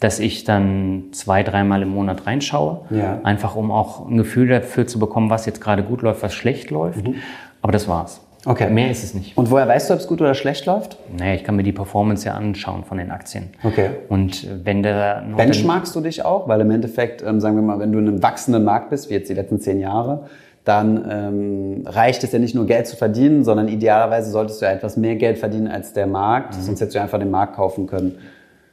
dass ich dann zwei, dreimal im Monat reinschaue. Ja. Einfach um auch ein Gefühl dafür zu bekommen, was jetzt gerade gut läuft, was schlecht läuft. Mhm. Aber das war's. Okay. Mehr ist es nicht. Und woher weißt du, ob es gut oder schlecht läuft? Naja, ich kann mir die Performance ja anschauen von den Aktien. Okay. Und wenn der Benchmarkst du dich auch? Weil im Endeffekt, ähm, sagen wir mal, wenn du in einem wachsenden Markt bist, wie jetzt die letzten zehn Jahre, dann ähm, reicht es ja nicht nur Geld zu verdienen, sondern idealerweise solltest du ja etwas mehr Geld verdienen als der Markt, mhm. sonst hättest du einfach den Markt kaufen können.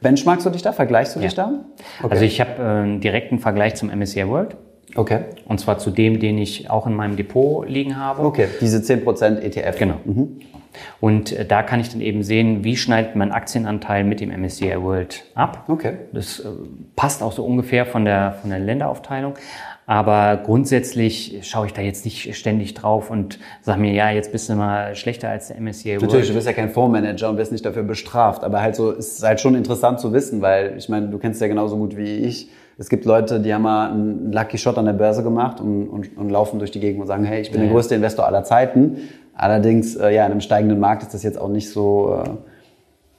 Benchmarkst du dich da? Vergleichst du dich da? Okay. Also ich habe äh, einen direkten Vergleich zum MSCI World. Okay. Und zwar zu dem, den ich auch in meinem Depot liegen habe. Okay, diese 10% ETF. Genau. Mhm. Und äh, da kann ich dann eben sehen, wie schneidet mein Aktienanteil mit dem MSCI World ab. Okay. Das äh, passt auch so ungefähr von der, von der Länderaufteilung. Aber grundsätzlich schaue ich da jetzt nicht ständig drauf und sage mir, ja, jetzt bist du mal schlechter als der MSCI World. Natürlich, du bist ja kein Fondsmanager und wirst nicht dafür bestraft. Aber halt so, ist halt schon interessant zu wissen, weil ich meine, du kennst ja genauso gut wie ich. Es gibt Leute, die haben mal einen Lucky Shot an der Börse gemacht und, und, und laufen durch die Gegend und sagen, hey, ich bin ja. der größte Investor aller Zeiten. Allerdings, äh, ja, in einem steigenden Markt ist das jetzt auch nicht so, äh,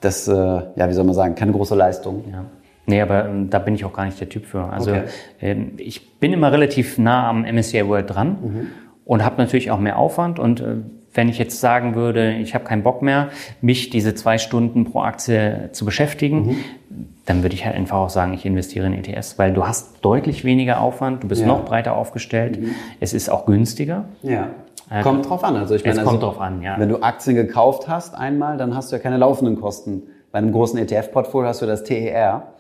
das, äh, ja, wie soll man sagen, keine große Leistung. Ja. Nee, aber ähm, da bin ich auch gar nicht der Typ für. Also okay. ähm, ich bin immer relativ nah am MSCI World dran mhm. und habe natürlich auch mehr Aufwand. Und äh, wenn ich jetzt sagen würde, ich habe keinen Bock mehr, mich diese zwei Stunden pro Aktie zu beschäftigen, mhm. dann würde ich halt einfach auch sagen, ich investiere in ETS, weil du hast deutlich weniger Aufwand, du bist ja. noch breiter aufgestellt, mhm. es ist auch günstiger. Ja. Äh, kommt drauf an. Also ich meine, es kommt also, drauf an, ja. Wenn du Aktien gekauft hast einmal, dann hast du ja keine laufenden Kosten. Bei einem großen ETF-Portfolio hast du das TER.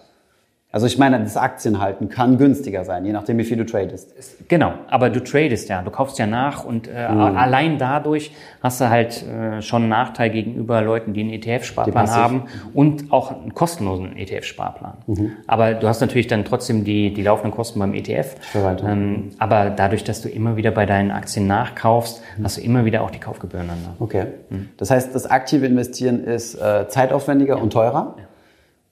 Also ich meine, das Aktienhalten kann günstiger sein, je nachdem, wie viel du tradest. Genau, aber du tradest ja, du kaufst ja nach und äh, mhm. allein dadurch hast du halt äh, schon einen Nachteil gegenüber Leuten, die einen ETF-Sparplan haben und auch einen kostenlosen ETF-Sparplan. Mhm. Aber du hast natürlich dann trotzdem die, die laufenden Kosten beim ETF. Ähm, aber dadurch, dass du immer wieder bei deinen Aktien nachkaufst, mhm. hast du immer wieder auch die Kaufgebühren dann. Okay. Mhm. Das heißt, das aktive Investieren ist äh, zeitaufwendiger ja. und teurer? Ja.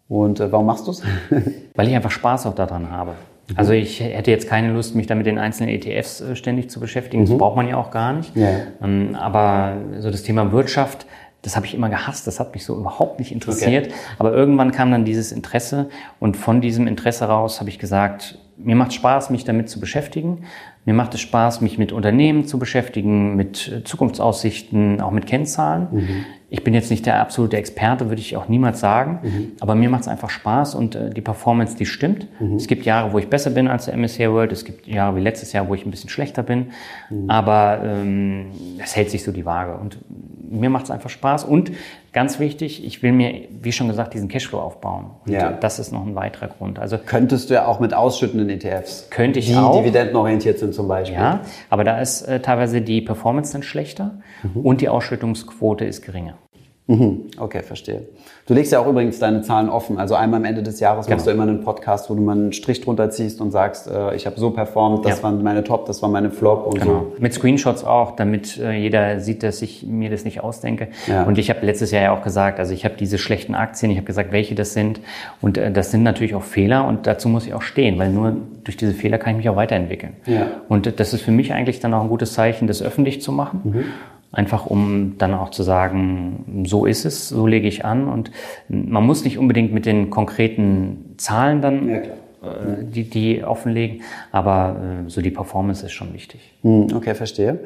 Und äh, warum machst du es? Weil ich einfach Spaß auch daran habe. Mhm. Also ich hätte jetzt keine Lust, mich da mit den einzelnen ETFs äh, ständig zu beschäftigen. Das mhm. braucht man ja auch gar nicht. Ja. Ähm, aber so das Thema Wirtschaft, das habe ich immer gehasst, das hat mich so überhaupt nicht interessiert. Okay. Aber irgendwann kam dann dieses Interesse und von diesem Interesse raus habe ich gesagt, mir macht Spaß, mich damit zu beschäftigen. Mir macht es Spaß, mich mit Unternehmen zu beschäftigen, mit äh, Zukunftsaussichten, auch mit Kennzahlen. Mhm. Ich bin jetzt nicht der absolute Experte, würde ich auch niemals sagen, mhm. aber mir macht es einfach Spaß und äh, die Performance, die stimmt. Mhm. Es gibt Jahre, wo ich besser bin als der MSCI World, es gibt Jahre wie letztes Jahr, wo ich ein bisschen schlechter bin, mhm. aber ähm, es hält sich so die Waage und mir macht es einfach Spaß und ganz wichtig, ich will mir, wie schon gesagt, diesen Cashflow aufbauen. Und ja. das ist noch ein weiterer Grund. Also könntest du ja auch mit ausschüttenden ETFs, könnte ich die auch, dividendenorientiert sind zum Beispiel. Ja, aber da ist äh, teilweise die Performance dann schlechter mhm. und die Ausschüttungsquote ist geringer. Mhm. Okay, verstehe. Du legst ja auch übrigens deine Zahlen offen. Also einmal am Ende des Jahres genau. machst du immer einen Podcast, wo du mal einen Strich drunter ziehst und sagst, äh, ich habe so performt, das ja. waren meine Top, das war meine Flop und genau. so. Mit Screenshots auch, damit äh, jeder sieht, dass ich mir das nicht ausdenke. Ja. Und ich habe letztes Jahr ja auch gesagt, also ich habe diese schlechten Aktien, ich habe gesagt, welche das sind. Und äh, das sind natürlich auch Fehler und dazu muss ich auch stehen, weil nur durch diese Fehler kann ich mich auch weiterentwickeln. Ja. Und das ist für mich eigentlich dann auch ein gutes Zeichen, das öffentlich zu machen. Mhm. Einfach um dann auch zu sagen, so ist es, so lege ich an. Und man muss nicht unbedingt mit den konkreten Zahlen dann ja, äh, die, die offenlegen, aber äh, so die Performance ist schon wichtig. Hm, okay, verstehe.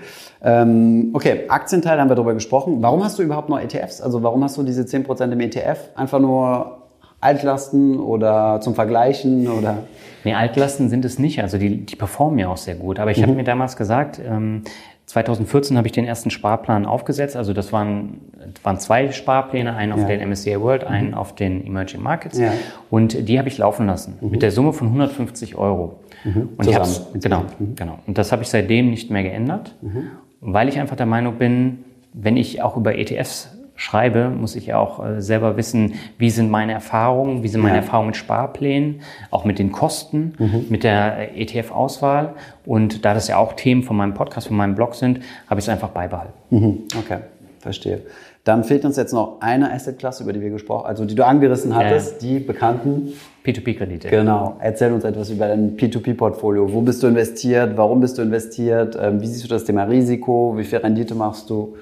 Ähm, okay, Aktienteil haben wir darüber gesprochen. Warum hast du überhaupt noch ETFs? Also warum hast du diese 10% im ETF? Einfach nur Altlasten oder zum Vergleichen oder? Nee, Altlasten sind es nicht. Also die, die performen ja auch sehr gut. Aber ich mhm. habe mir damals gesagt, ähm, 2014 habe ich den ersten Sparplan aufgesetzt. Also das waren, waren zwei Sparpläne, einen auf ja. den MSCI World, einen mhm. auf den Emerging Markets. Ja. Und die habe ich laufen lassen mhm. mit der Summe von 150 Euro. Mhm. Und Zusammen. ich genau, mhm. genau. Und das habe ich seitdem nicht mehr geändert, mhm. weil ich einfach der Meinung bin, wenn ich auch über ETFs schreibe, muss ich auch äh, selber wissen, wie sind meine Erfahrungen, wie sind meine ja. Erfahrungen mit Sparplänen, auch mit den Kosten, mhm. mit der äh, ETF-Auswahl. Und da das ja auch Themen von meinem Podcast, von meinem Blog sind, habe ich es einfach beibehalten. Mhm. Okay, verstehe. Dann fehlt uns jetzt noch eine Assetklasse, über die wir gesprochen, also die du angerissen hattest, ja. die bekannten P2P-Kredite. Genau. Erzähl uns etwas über dein P2P-Portfolio. Wo bist du investiert? Warum bist du investiert? Ähm, wie siehst du das Thema Risiko? Wie viel Rendite machst du?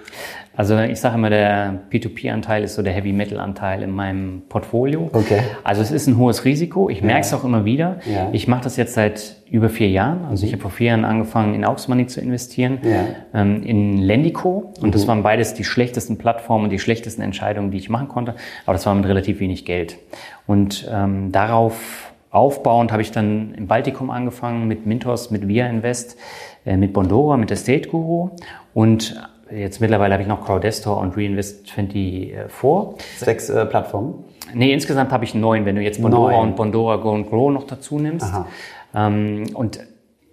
Also ich sage immer, der P2P-Anteil ist so der Heavy-Metal-Anteil in meinem Portfolio. Okay. Also es ist ein hohes Risiko. Ich merke es auch immer wieder. Ja. Ich mache das jetzt seit über vier Jahren. Also ich habe vor vier Jahren angefangen, in Aux Money zu investieren, ja. ähm, in Lendico. Und mhm. das waren beides die schlechtesten Plattformen und die schlechtesten Entscheidungen, die ich machen konnte. Aber das war mit relativ wenig Geld. Und ähm, darauf aufbauend habe ich dann im Baltikum angefangen, mit Mintos, mit Via Invest, äh, mit Bondora, mit der State Guru und Jetzt mittlerweile habe ich noch Crowdestor und Reinvest24 vor. Sechs äh, Plattformen? Nee, insgesamt habe ich neun, wenn du jetzt Bondora neun. und Bondora Go and Grow noch dazu nimmst. Ähm, und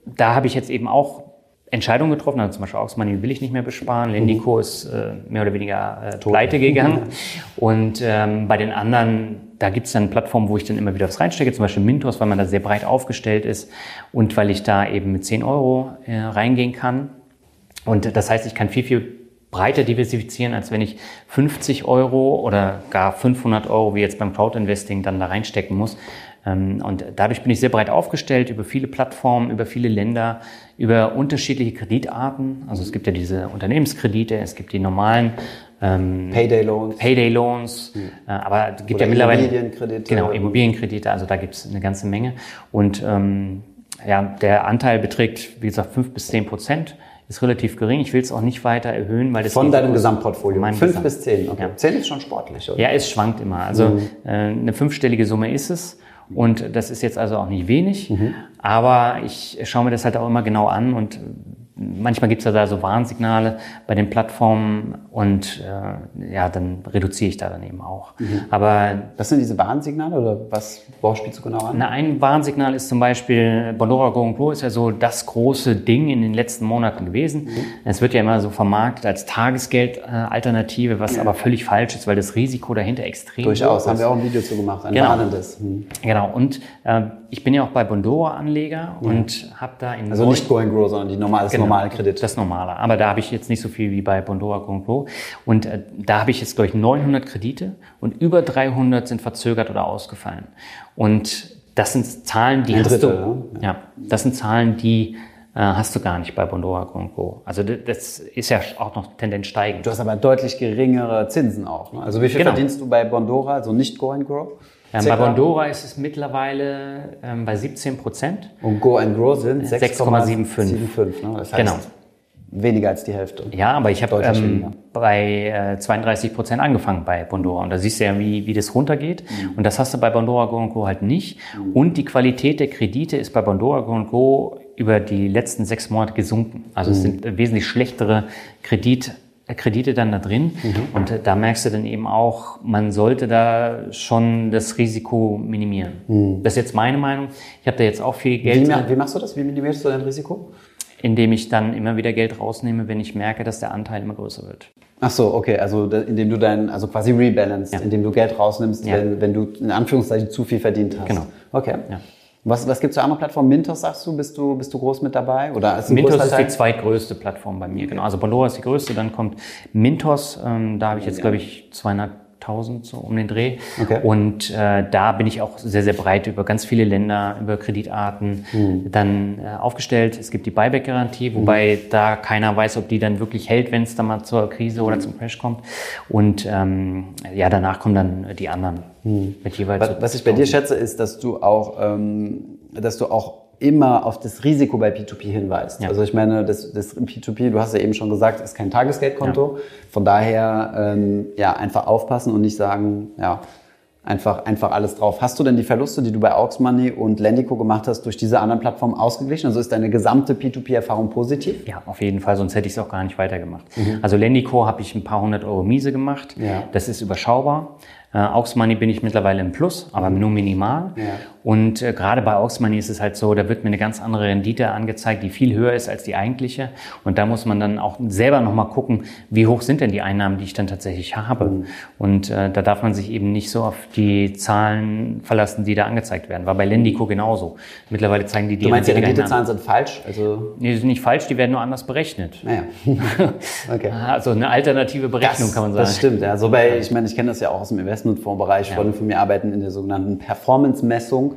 da habe ich jetzt eben auch Entscheidungen getroffen, also zum Beispiel Auxmoney will ich nicht mehr besparen, Lendico mhm. ist äh, mehr oder weniger äh, pleite gegangen. und ähm, bei den anderen, da gibt es dann Plattformen, wo ich dann immer wieder was reinstecke, zum Beispiel Mintos, weil man da sehr breit aufgestellt ist und weil ich da eben mit 10 Euro äh, reingehen kann. Und das heißt, ich kann viel, viel breiter diversifizieren, als wenn ich 50 Euro oder gar 500 Euro, wie jetzt beim Crowd-Investing, dann da reinstecken muss. Ähm, und dadurch bin ich sehr breit aufgestellt über viele Plattformen, über viele Länder, über unterschiedliche Kreditarten. Also es gibt ja diese Unternehmenskredite, es gibt die normalen ähm, Payday Loans. Payday Loans. Hm. Äh, aber es gibt Oder ja mittlerweile Immobilienkredite. Genau, Immobilienkredite. Also da gibt es eine ganze Menge. Und ähm, ja, der Anteil beträgt, wie gesagt, fünf bis zehn Prozent ist relativ gering. Ich will es auch nicht weiter erhöhen, weil das von deinem Gesamtportfolio. Fünf Gesamt. bis zehn. Okay. Ja. Zehn ist schon sportlich, oder? Ja, es schwankt immer. Also mhm. äh, eine fünfstellige Summe ist es. Und das ist jetzt also auch nicht wenig. Mhm. Aber ich schaue mir das halt auch immer genau an und manchmal gibt es ja da so Warnsignale bei den Plattformen und äh, ja, dann reduziere ich da dann eben auch. Mhm. Aber was sind diese Warnsignale oder was worauf spielst du genau an? Na, ein Warnsignal ist zum Beispiel Bondora Go ist ja so das große Ding in den letzten Monaten gewesen. Mhm. Es wird ja immer so vermarktet als Tagesgeldalternative, was aber völlig falsch ist, weil das Risiko dahinter extrem Durchaus, hoch ist. haben wir auch ein Video zu gemacht, ein genau. warnendes. Mhm. Genau, und äh, ich bin ja auch bei Bondora Anleger und habe da in Also nicht Go Grow, sondern die normale genau normale Kredit. Das normale. Aber da habe ich jetzt nicht so viel wie bei Bondora Go Und äh, da habe ich jetzt, glaube ich, 900 Kredite und über 300 sind verzögert oder ausgefallen. Und das sind Zahlen, die Ein hast Drittel, du. Ja. ja, das sind Zahlen, die äh, hast du gar nicht bei Bondora Go. Also das ist ja auch noch Tendenz steigend. Du hast aber deutlich geringere Zinsen auch. Ne? Also wie viel genau. verdienst du bei Bondora, also nicht Go and Grow? Ähm, bei Bondora ist es mittlerweile ähm, bei 17 Prozent. Und Go and Grow sind 6,75. Ne? Das heißt genau. weniger als die Hälfte. Ja, aber ich habe ähm, bei äh, 32 Prozent angefangen bei Bondora. Und da siehst du ja, wie, wie das runtergeht. Mhm. Und das hast du bei Bondora Go Go halt nicht. Mhm. Und die Qualität der Kredite ist bei Bondora Go Go über die letzten sechs Monate gesunken. Also mhm. es sind wesentlich schlechtere Kredit Kredite dann da drin. Mhm. Und da merkst du dann eben auch, man sollte da schon das Risiko minimieren. Mhm. Das ist jetzt meine Meinung. Ich habe da jetzt auch viel Geld. Wie, wie, machst du das? Wie minimierst du dein Risiko? indem ich dann immer wieder Geld rausnehme, wenn ich merke, dass der Anteil immer größer wird. Ach so, okay, also indem du dein, also quasi rebalance, ja. indem du Geld rausnimmst, ja. wenn, wenn du in Anführungszeichen zu viel verdient hast. Genau. Okay. Ja. Was, was gibt es für andere Plattformen? Mintos, sagst du, bist du, bist du groß mit dabei? Oder ist Mintos ist die zweitgrößte Plattform bei mir, genau. Also Pandora ist die größte, dann kommt Mintos, ähm, da habe ich jetzt, glaube ich, 200 1000 so um den Dreh. Okay. Und äh, da bin ich auch sehr, sehr breit über ganz viele Länder, über Kreditarten mhm. dann äh, aufgestellt. Es gibt die Buyback-Garantie, wobei mhm. da keiner weiß, ob die dann wirklich hält, wenn es dann mal zur Krise oder zum Crash kommt. Und ähm, ja, danach kommen dann die anderen. Mhm. Mit jeweils was, was ich bei dir schätze, ist, dass du auch, ähm, dass du auch immer auf das Risiko bei P2P hinweist. Ja. Also ich meine, das, das P2P, du hast ja eben schon gesagt, ist kein Tagesgeldkonto. Ja. Von daher ähm, ja einfach aufpassen und nicht sagen, ja einfach einfach alles drauf. Hast du denn die Verluste, die du bei Aux Money und Lendico gemacht hast, durch diese anderen Plattformen ausgeglichen? Also ist deine gesamte P2P-Erfahrung positiv? Ja, auf jeden Fall, sonst hätte ich es auch gar nicht weitergemacht. Mhm. Also Lendico habe ich ein paar hundert Euro Miese gemacht. Ja. Das ist überschaubar. Äh, Aux Money bin ich mittlerweile im Plus, aber nur minimal. Ja. Und äh, gerade bei Aux Money ist es halt so, da wird mir eine ganz andere Rendite angezeigt, die viel höher ist als die eigentliche. Und da muss man dann auch selber nochmal gucken, wie hoch sind denn die Einnahmen, die ich dann tatsächlich habe. Mhm. Und äh, da darf man sich eben nicht so auf die Zahlen verlassen, die da angezeigt werden. War bei Lendico genauso. Mittlerweile zeigen die die Du meinst, die Renditezahlen sind falsch? Also nee, die sind nicht falsch, die werden nur anders berechnet. Naja. okay. Also eine alternative Berechnung das, kann man sagen. Das stimmt, ja. So bei, ich meine, ich kenne das ja auch aus dem Investment Investmentfondsbereich. Ja. Freunde von mir arbeiten in der sogenannten Performance-Messung,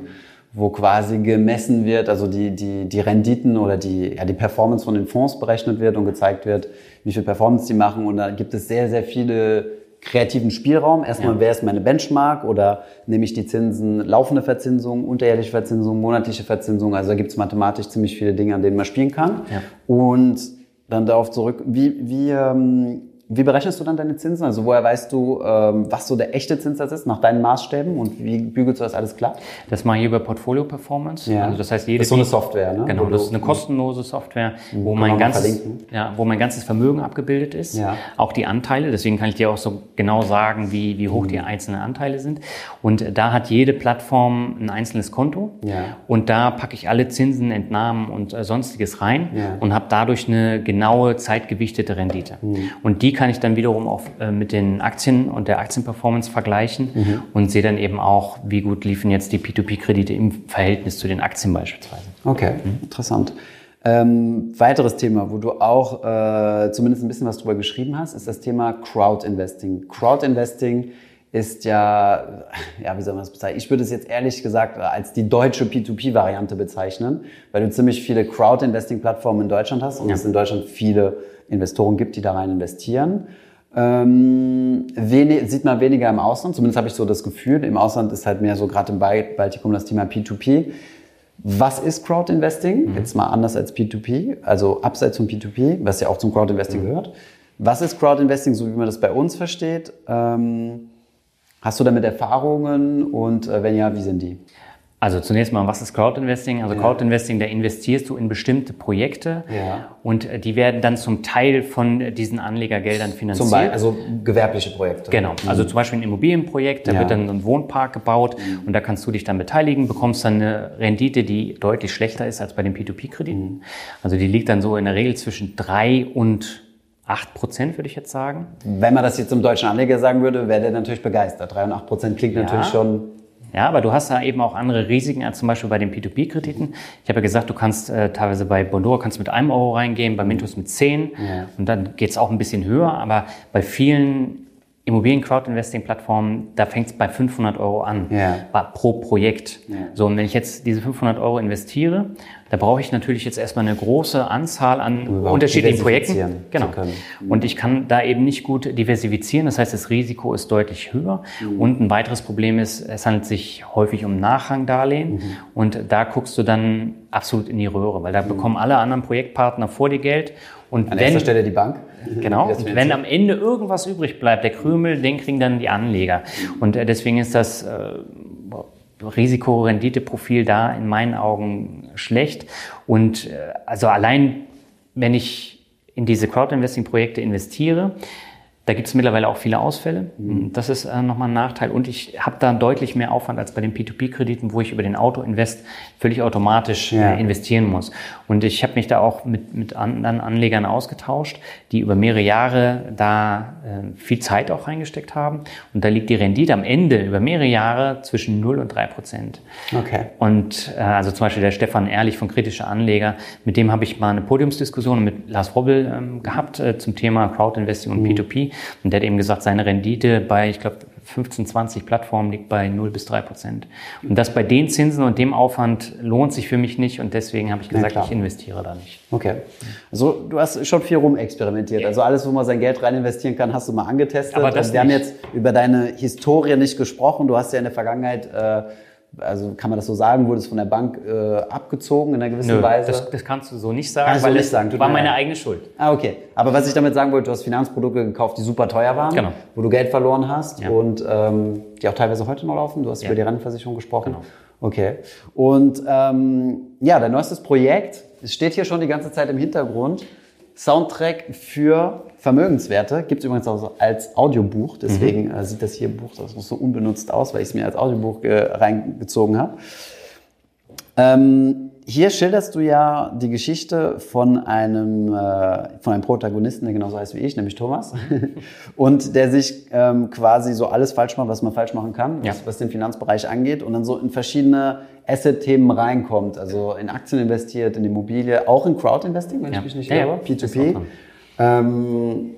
wo quasi gemessen wird, also die, die, die Renditen oder die, ja, die Performance von den Fonds berechnet wird und gezeigt wird, wie viel Performance die machen. Und da gibt es sehr, sehr viele kreativen Spielraum. Erstmal, ja. wer ist meine Benchmark oder nehme ich die Zinsen, laufende Verzinsung, unterjährliche Verzinsung, monatliche Verzinsung. Also da gibt es mathematisch ziemlich viele Dinge, an denen man spielen kann. Ja. Und dann darauf zurück, wie, wie ähm, wie berechnest du dann deine Zinsen? Also woher weißt du, ähm, was so der echte Zinssatz ist nach deinen Maßstäben und wie bügelst du das alles klar? Das mache ich über Portfolio Performance. Ja. Also das heißt, jede das ist so eine Software, ne? Genau, das ist eine kostenlose Software, mhm. wo mein ganzes, ja, wo mein ganzes Vermögen abgebildet ist. Ja. Auch die Anteile. Deswegen kann ich dir auch so genau sagen, wie, wie hoch mhm. die einzelnen Anteile sind. Und da hat jede Plattform ein einzelnes Konto. Ja. Und da packe ich alle Zinsen, Entnahmen und äh, sonstiges rein ja. und habe dadurch eine genaue zeitgewichtete Rendite. Mhm. Und die kann ich dann wiederum auch äh, mit den Aktien und der Aktienperformance vergleichen mhm. und sehe dann eben auch, wie gut liefen jetzt die P2P-Kredite im Verhältnis zu den Aktien beispielsweise. Okay, mhm. interessant. Ähm, weiteres Thema, wo du auch äh, zumindest ein bisschen was drüber geschrieben hast, ist das Thema Crowd Investing. Crowd Investing ist ja, ja, wie soll man das bezeichnen? Ich würde es jetzt ehrlich gesagt als die deutsche P2P-Variante bezeichnen, weil du ziemlich viele Crowd-Investing-Plattformen in Deutschland hast und ja. es in Deutschland viele Investoren gibt, die da rein investieren. Ähm, wenig, sieht man weniger im Ausland, zumindest habe ich so das Gefühl. Im Ausland ist halt mehr so gerade im Baltikum das Thema P2P. Was ist Crowd Investing? Mhm. Jetzt mal anders als P2P, also abseits von P2P, was ja auch zum Crowd Investing mhm. gehört. Was ist Crowd Investing, so wie man das bei uns versteht? Ähm, hast du damit Erfahrungen und äh, wenn ja, wie sind die? Also zunächst mal, was ist Crowdinvesting? Also ja. Crowdinvesting, da investierst du in bestimmte Projekte ja. und äh, die werden dann zum Teil von diesen Anlegergeldern finanziert. Zum Beispiel, also gewerbliche Projekte. Genau, mhm. also zum Beispiel ein Immobilienprojekt, da ja. wird dann ein Wohnpark gebaut mhm. und da kannst du dich dann beteiligen, bekommst dann eine Rendite, die deutlich schlechter ist als bei den P2P-Krediten. Mhm. Also die liegt dann so in der Regel zwischen drei und 8 Prozent, würde ich jetzt sagen. Wenn man das jetzt zum deutschen Anleger sagen würde, wäre der natürlich begeistert. 3 und 8 Prozent klingt natürlich schon ja, aber du hast da eben auch andere Risiken als zum Beispiel bei den P2P-Krediten. Ich habe ja gesagt, du kannst äh, teilweise bei Bondora kannst mit einem Euro reingehen, bei Mintos mit zehn ja. und dann geht's auch ein bisschen höher. Aber bei vielen Immobilien-Crowd-Investing-Plattformen, da fängt es bei 500 Euro an ja. pro Projekt. Ja. So, und wenn ich jetzt diese 500 Euro investiere, da brauche ich natürlich jetzt erstmal eine große Anzahl an um unterschiedlichen Projekten. Genau. Und ich kann da eben nicht gut diversifizieren. Das heißt, das Risiko ist deutlich höher. Mhm. Und ein weiteres Problem ist, es handelt sich häufig um Nachrangdarlehen. Mhm. Und da guckst du dann absolut in die Röhre, weil da mhm. bekommen alle anderen Projektpartner vor dir Geld. Und An wenn, Stelle die Bank. Genau. Und wenn am Ende irgendwas übrig bleibt, der Krümel, den kriegen dann die Anleger. Und äh, deswegen ist das äh, Risiko-Rendite-Profil da in meinen Augen schlecht. Und äh, also allein, wenn ich in diese Crowd-Investing-Projekte investiere, Da gibt es mittlerweile auch viele Ausfälle. Mhm. Das ist äh, nochmal ein Nachteil. Und ich habe da deutlich mehr Aufwand als bei den P2P-Krediten, wo ich über den Auto-Invest völlig automatisch ja. äh, investieren muss. Und ich habe mich da auch mit, mit anderen Anlegern ausgetauscht, die über mehrere Jahre da äh, viel Zeit auch reingesteckt haben. Und da liegt die Rendite am Ende über mehrere Jahre zwischen 0 und 3 Prozent. Okay. Und äh, also zum Beispiel der Stefan Ehrlich von Kritische Anleger, mit dem habe ich mal eine Podiumsdiskussion mit Lars Robbel ähm, gehabt äh, zum Thema Crowdinvesting und mhm. P2P. Und der hat eben gesagt, seine Rendite bei, ich glaube, 15, 20 Plattformen liegt bei 0 bis 3 Prozent. Und das bei den Zinsen und dem Aufwand lohnt sich für mich nicht und deswegen habe ich gesagt, ja, ich investiere da nicht. Okay. Also du hast schon viel rumexperimentiert. Also alles, wo man sein Geld rein investieren kann, hast du mal angetestet. Aber das wir nicht. haben jetzt über deine Historie nicht gesprochen. Du hast ja in der Vergangenheit äh, also kann man das so sagen, wurde es von der Bank äh, abgezogen in einer gewissen Nö, Weise? Das, das kannst du so nicht sagen, kannst weil nicht sagen. Tut war meine eigene Schuld. Ah, okay. Aber was ich damit sagen wollte, du hast Finanzprodukte gekauft, die super teuer waren, genau. wo du Geld verloren hast ja. und ähm, die auch teilweise heute noch laufen. Du hast ja. über die Rentenversicherung gesprochen. Genau. Okay. Und ähm, ja, dein neuestes Projekt, es steht hier schon die ganze Zeit im Hintergrund, Soundtrack für Vermögenswerte. Gibt es übrigens auch als Audiobuch. Deswegen mhm. äh, sieht das hier Buch das so unbenutzt aus, weil ich es mir als Audiobuch äh, reingezogen habe. Ähm, hier schilderst du ja die Geschichte von einem, äh, von einem Protagonisten, der genauso heißt wie ich, nämlich Thomas. und der sich ähm, quasi so alles falsch macht, was man falsch machen kann, ja. was, was den Finanzbereich angeht. Und dann so in verschiedene Asset-Themen reinkommt. Also in Aktien investiert, in Immobilie, auch in Crowd-Investing, wenn ja. ich mich nicht irre, ja, P2P. Ähm,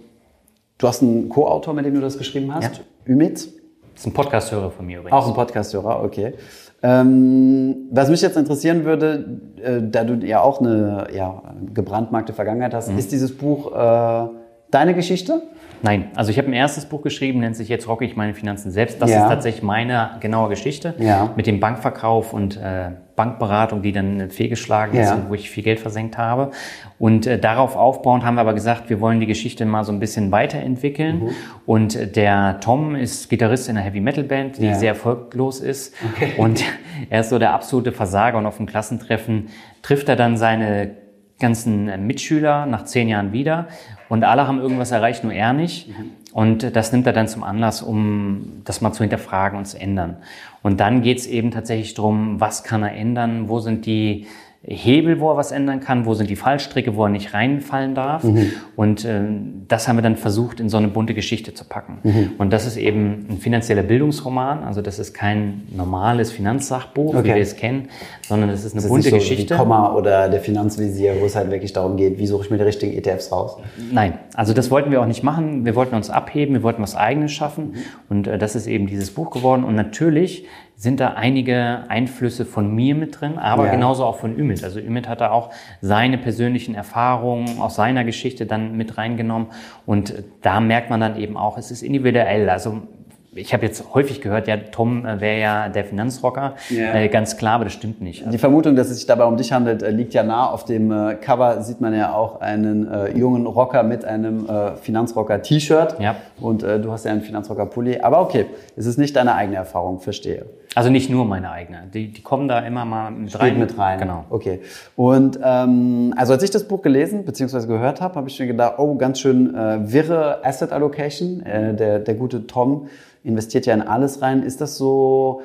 du hast einen Co-Autor, mit dem du das geschrieben hast, ja. Ümit. Das ist ein Podcast-Hörer von mir übrigens. Auch ein Podcast-Hörer, okay. Ähm, was mich jetzt interessieren würde, äh, da du ja auch eine ja, gebrandmarkte Vergangenheit hast, mhm. ist dieses Buch äh, deine Geschichte? Nein, also ich habe ein erstes Buch geschrieben, nennt sich jetzt Rocke ich meine Finanzen selbst. Das ja. ist tatsächlich meine genaue Geschichte ja. mit dem Bankverkauf und äh, Bankberatung, die dann fehlgeschlagen ja. ist und wo ich viel Geld versenkt habe. Und äh, darauf aufbauend haben wir aber gesagt, wir wollen die Geschichte mal so ein bisschen weiterentwickeln. Mhm. Und der Tom ist Gitarrist in einer Heavy Metal Band, die sehr erfolglos ist. Okay. Und er ist so der absolute Versager und auf dem Klassentreffen trifft er dann seine ganzen Mitschüler nach zehn Jahren wieder und alle haben irgendwas erreicht, nur er nicht. Mhm. Und das nimmt er dann zum Anlass, um das mal zu hinterfragen und zu ändern. Und dann geht es eben tatsächlich darum, was kann er ändern, wo sind die Hebel, wo er was ändern kann, wo sind die Fallstricke, wo er nicht reinfallen darf. Mhm. Und äh, das haben wir dann versucht, in so eine bunte Geschichte zu packen. Mhm. Und das ist eben ein finanzieller Bildungsroman. Also das ist kein normales Finanzsachbuch, okay. wie wir es kennen, sondern das ist eine das bunte ist nicht so Geschichte. Wie Komma oder der Finanzvisier, wo es halt wirklich darum geht, wie suche ich mir die richtigen ETFs raus? Nein, also das wollten wir auch nicht machen. Wir wollten uns abheben, wir wollten was Eigenes schaffen. Mhm. Und äh, das ist eben dieses Buch geworden. Und natürlich sind da einige Einflüsse von mir mit drin, aber ja. genauso auch von Ümit. Also Ümit hat da auch seine persönlichen Erfahrungen aus seiner Geschichte dann mit reingenommen und da merkt man dann eben auch, es ist individuell. Also ich habe jetzt häufig gehört, ja, Tom äh, wäre ja der Finanzrocker. Yeah. Äh, ganz klar, aber das stimmt nicht. Die Vermutung, dass es sich dabei um dich handelt, äh, liegt ja nah. Auf dem äh, Cover sieht man ja auch einen äh, jungen Rocker mit einem äh, Finanzrocker-T-Shirt. Ja. Und du hast ja einen Finanzrocker-Pulli. Aber okay, es ist nicht deine eigene Erfahrung, verstehe. Also nicht nur meine eigene. Die, die kommen da immer mal mit Steht rein. mit rein. Genau. Okay. Und ähm, also als ich das Buch gelesen bzw. gehört habe, habe ich mir gedacht, oh, ganz schön äh, wirre Asset Allocation. Äh, der, der gute Tom investiert ja in alles rein. Ist das so,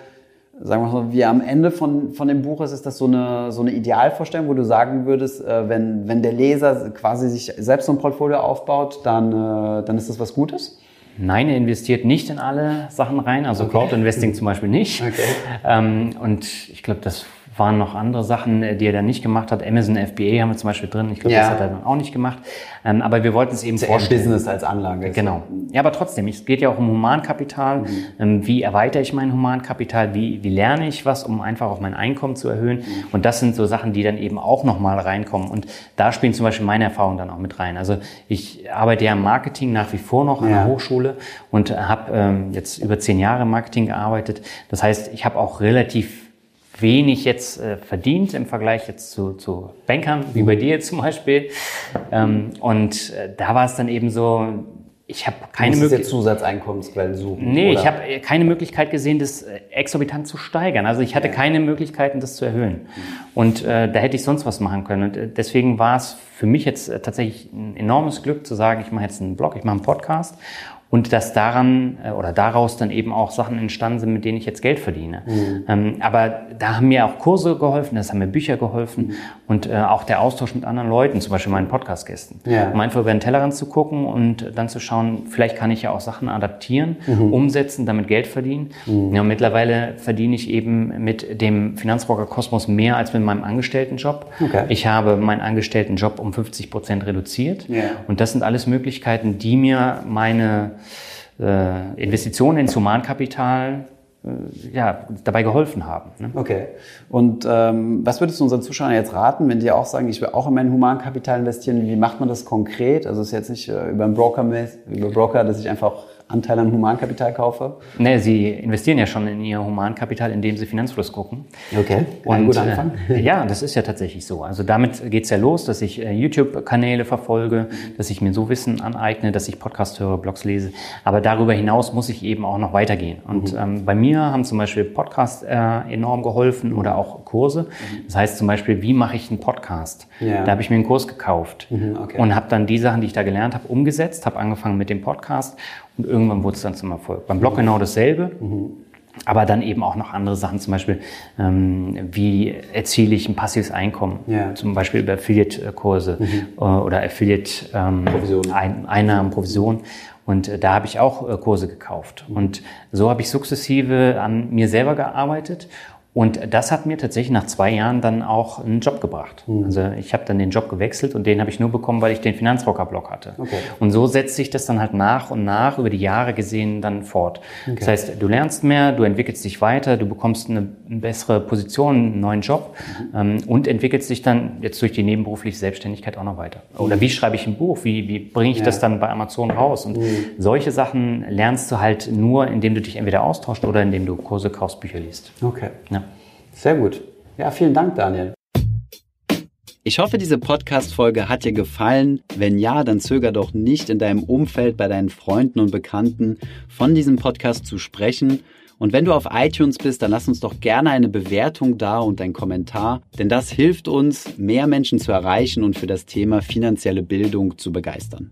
sagen wir mal, wie am Ende von, von dem Buch ist, ist das so eine, so eine Idealvorstellung, wo du sagen würdest, äh, wenn, wenn der Leser quasi sich selbst so ein Portfolio aufbaut, dann, äh, dann ist das was Gutes? Nein, er investiert nicht in alle Sachen rein, also okay. Crowd Investing zum Beispiel nicht. Okay. Ähm, und ich glaube, das waren noch andere Sachen, äh, die er dann nicht gemacht hat. Amazon FBA haben wir zum Beispiel drin. Ich glaube, ja. das hat er dann auch nicht gemacht. Ähm, aber wir wollten es eben das vorstellen. Business als Anlage. Genau. Ja, aber trotzdem, es geht ja auch um Humankapital. Mhm. Ähm, wie erweitere ich mein Humankapital? Wie, wie lerne ich was, um einfach auch mein Einkommen zu erhöhen? Mhm. Und das sind so Sachen, die dann eben auch nochmal reinkommen. Und da spielen zum Beispiel meine Erfahrungen dann auch mit rein. Also ich arbeite ja im Marketing nach wie vor noch an der Hochschule und habe ähm, jetzt über zehn Jahre im Marketing gearbeitet. Das heißt, ich habe auch relativ wenig jetzt äh, verdient im Vergleich jetzt zu, zu Bankern, wie bei dir zum Beispiel. Ähm, und äh, da war es dann eben so, ich habe keine Möglichkeit. Zusatzeinkommensquellen suchen. Nee, oder? ich habe äh, keine Möglichkeit gesehen, das äh, exorbitant zu steigern. Also ich hatte ja. keine Möglichkeiten, das zu erhöhen. Und äh, da hätte ich sonst was machen können. Und äh, deswegen war es für mich jetzt tatsächlich ein enormes Glück zu sagen, ich mache jetzt einen Blog, ich mache einen Podcast und dass daran äh, oder daraus dann eben auch Sachen entstanden sind, mit denen ich jetzt Geld verdiene. Mhm. Ähm, aber da haben mir auch Kurse geholfen, das haben mir Bücher geholfen mhm. und äh, auch der Austausch mit anderen Leuten, zum Beispiel meinen Podcast-Gästen. Ja. Um einfach über den Tellerrand zu gucken und dann zu schauen, vielleicht kann ich ja auch Sachen adaptieren, mhm. umsetzen, damit Geld verdienen. Mhm. Ja, mittlerweile verdiene ich eben mit dem Finanzrocker Kosmos mehr als mit meinem Angestelltenjob. Okay. Ich habe meinen Angestelltenjob um 50 Prozent reduziert. Ja. Und das sind alles Möglichkeiten, die mir meine äh, Investitionen ins Humankapital äh, ja, dabei geholfen haben. Ne? Okay. Und ähm, was würdest du unseren Zuschauern jetzt raten, wenn die auch sagen, ich will auch in mein Humankapital investieren? Wie macht man das konkret? Also es ist jetzt nicht äh, über einen Broker, über Broker, dass ich einfach Anteil am Humankapital kaufe? Nee, Sie investieren ja schon in Ihr Humankapital, indem Sie Finanzfluss gucken. Okay, ein guter Anfang. Äh, ja, das ist ja tatsächlich so. Also damit geht's ja los, dass ich äh, YouTube-Kanäle verfolge, dass ich mir so Wissen aneigne, dass ich Podcast höre, Blogs lese. Aber darüber hinaus muss ich eben auch noch weitergehen. Und mhm. ähm, bei mir haben zum Beispiel Podcasts äh, enorm geholfen oder auch Kurse. Mhm. Das heißt zum Beispiel, wie mache ich einen Podcast? Ja. Da habe ich mir einen Kurs gekauft mhm, okay. und habe dann die Sachen, die ich da gelernt habe, umgesetzt, habe angefangen mit dem Podcast und irgendwann wurde es dann zum Erfolg. Beim Blog genau dasselbe. Mhm. Aber dann eben auch noch andere Sachen, zum Beispiel, ähm, wie erziele ich ein passives Einkommen, ja. zum Beispiel über Affiliate-Kurse mhm. äh, oder Affiliate-Einnahmen, ähm, Provision. Und äh, da habe ich auch äh, Kurse gekauft. Mhm. Und so habe ich sukzessive an mir selber gearbeitet und das hat mir tatsächlich nach zwei Jahren dann auch einen Job gebracht. Mhm. Also ich habe dann den Job gewechselt und den habe ich nur bekommen, weil ich den Finanzrocker-Blog hatte. Okay. Und so setzt sich das dann halt nach und nach über die Jahre gesehen dann fort. Okay. Das heißt, du lernst mehr, du entwickelst dich weiter, du bekommst eine, bessere Position, einen neuen Job mhm. ähm, und entwickelst dich dann jetzt durch die nebenberufliche Selbstständigkeit auch noch weiter. Oder wie schreibe ich ein Buch? Wie, wie bringe ich ja. das dann bei Amazon raus? Und mhm. solche Sachen lernst du halt nur, indem du dich entweder austauschst oder indem du Kurse kaufst, Bücher liest. Okay. Ja. Sehr gut. Ja, vielen Dank, Daniel. Ich hoffe, diese Podcast-Folge hat dir gefallen. Wenn ja, dann zöger doch nicht in deinem Umfeld bei deinen Freunden und Bekannten von diesem Podcast zu sprechen. Und wenn du auf iTunes bist, dann lass uns doch gerne eine Bewertung da und einen Kommentar, denn das hilft uns, mehr Menschen zu erreichen und für das Thema finanzielle Bildung zu begeistern.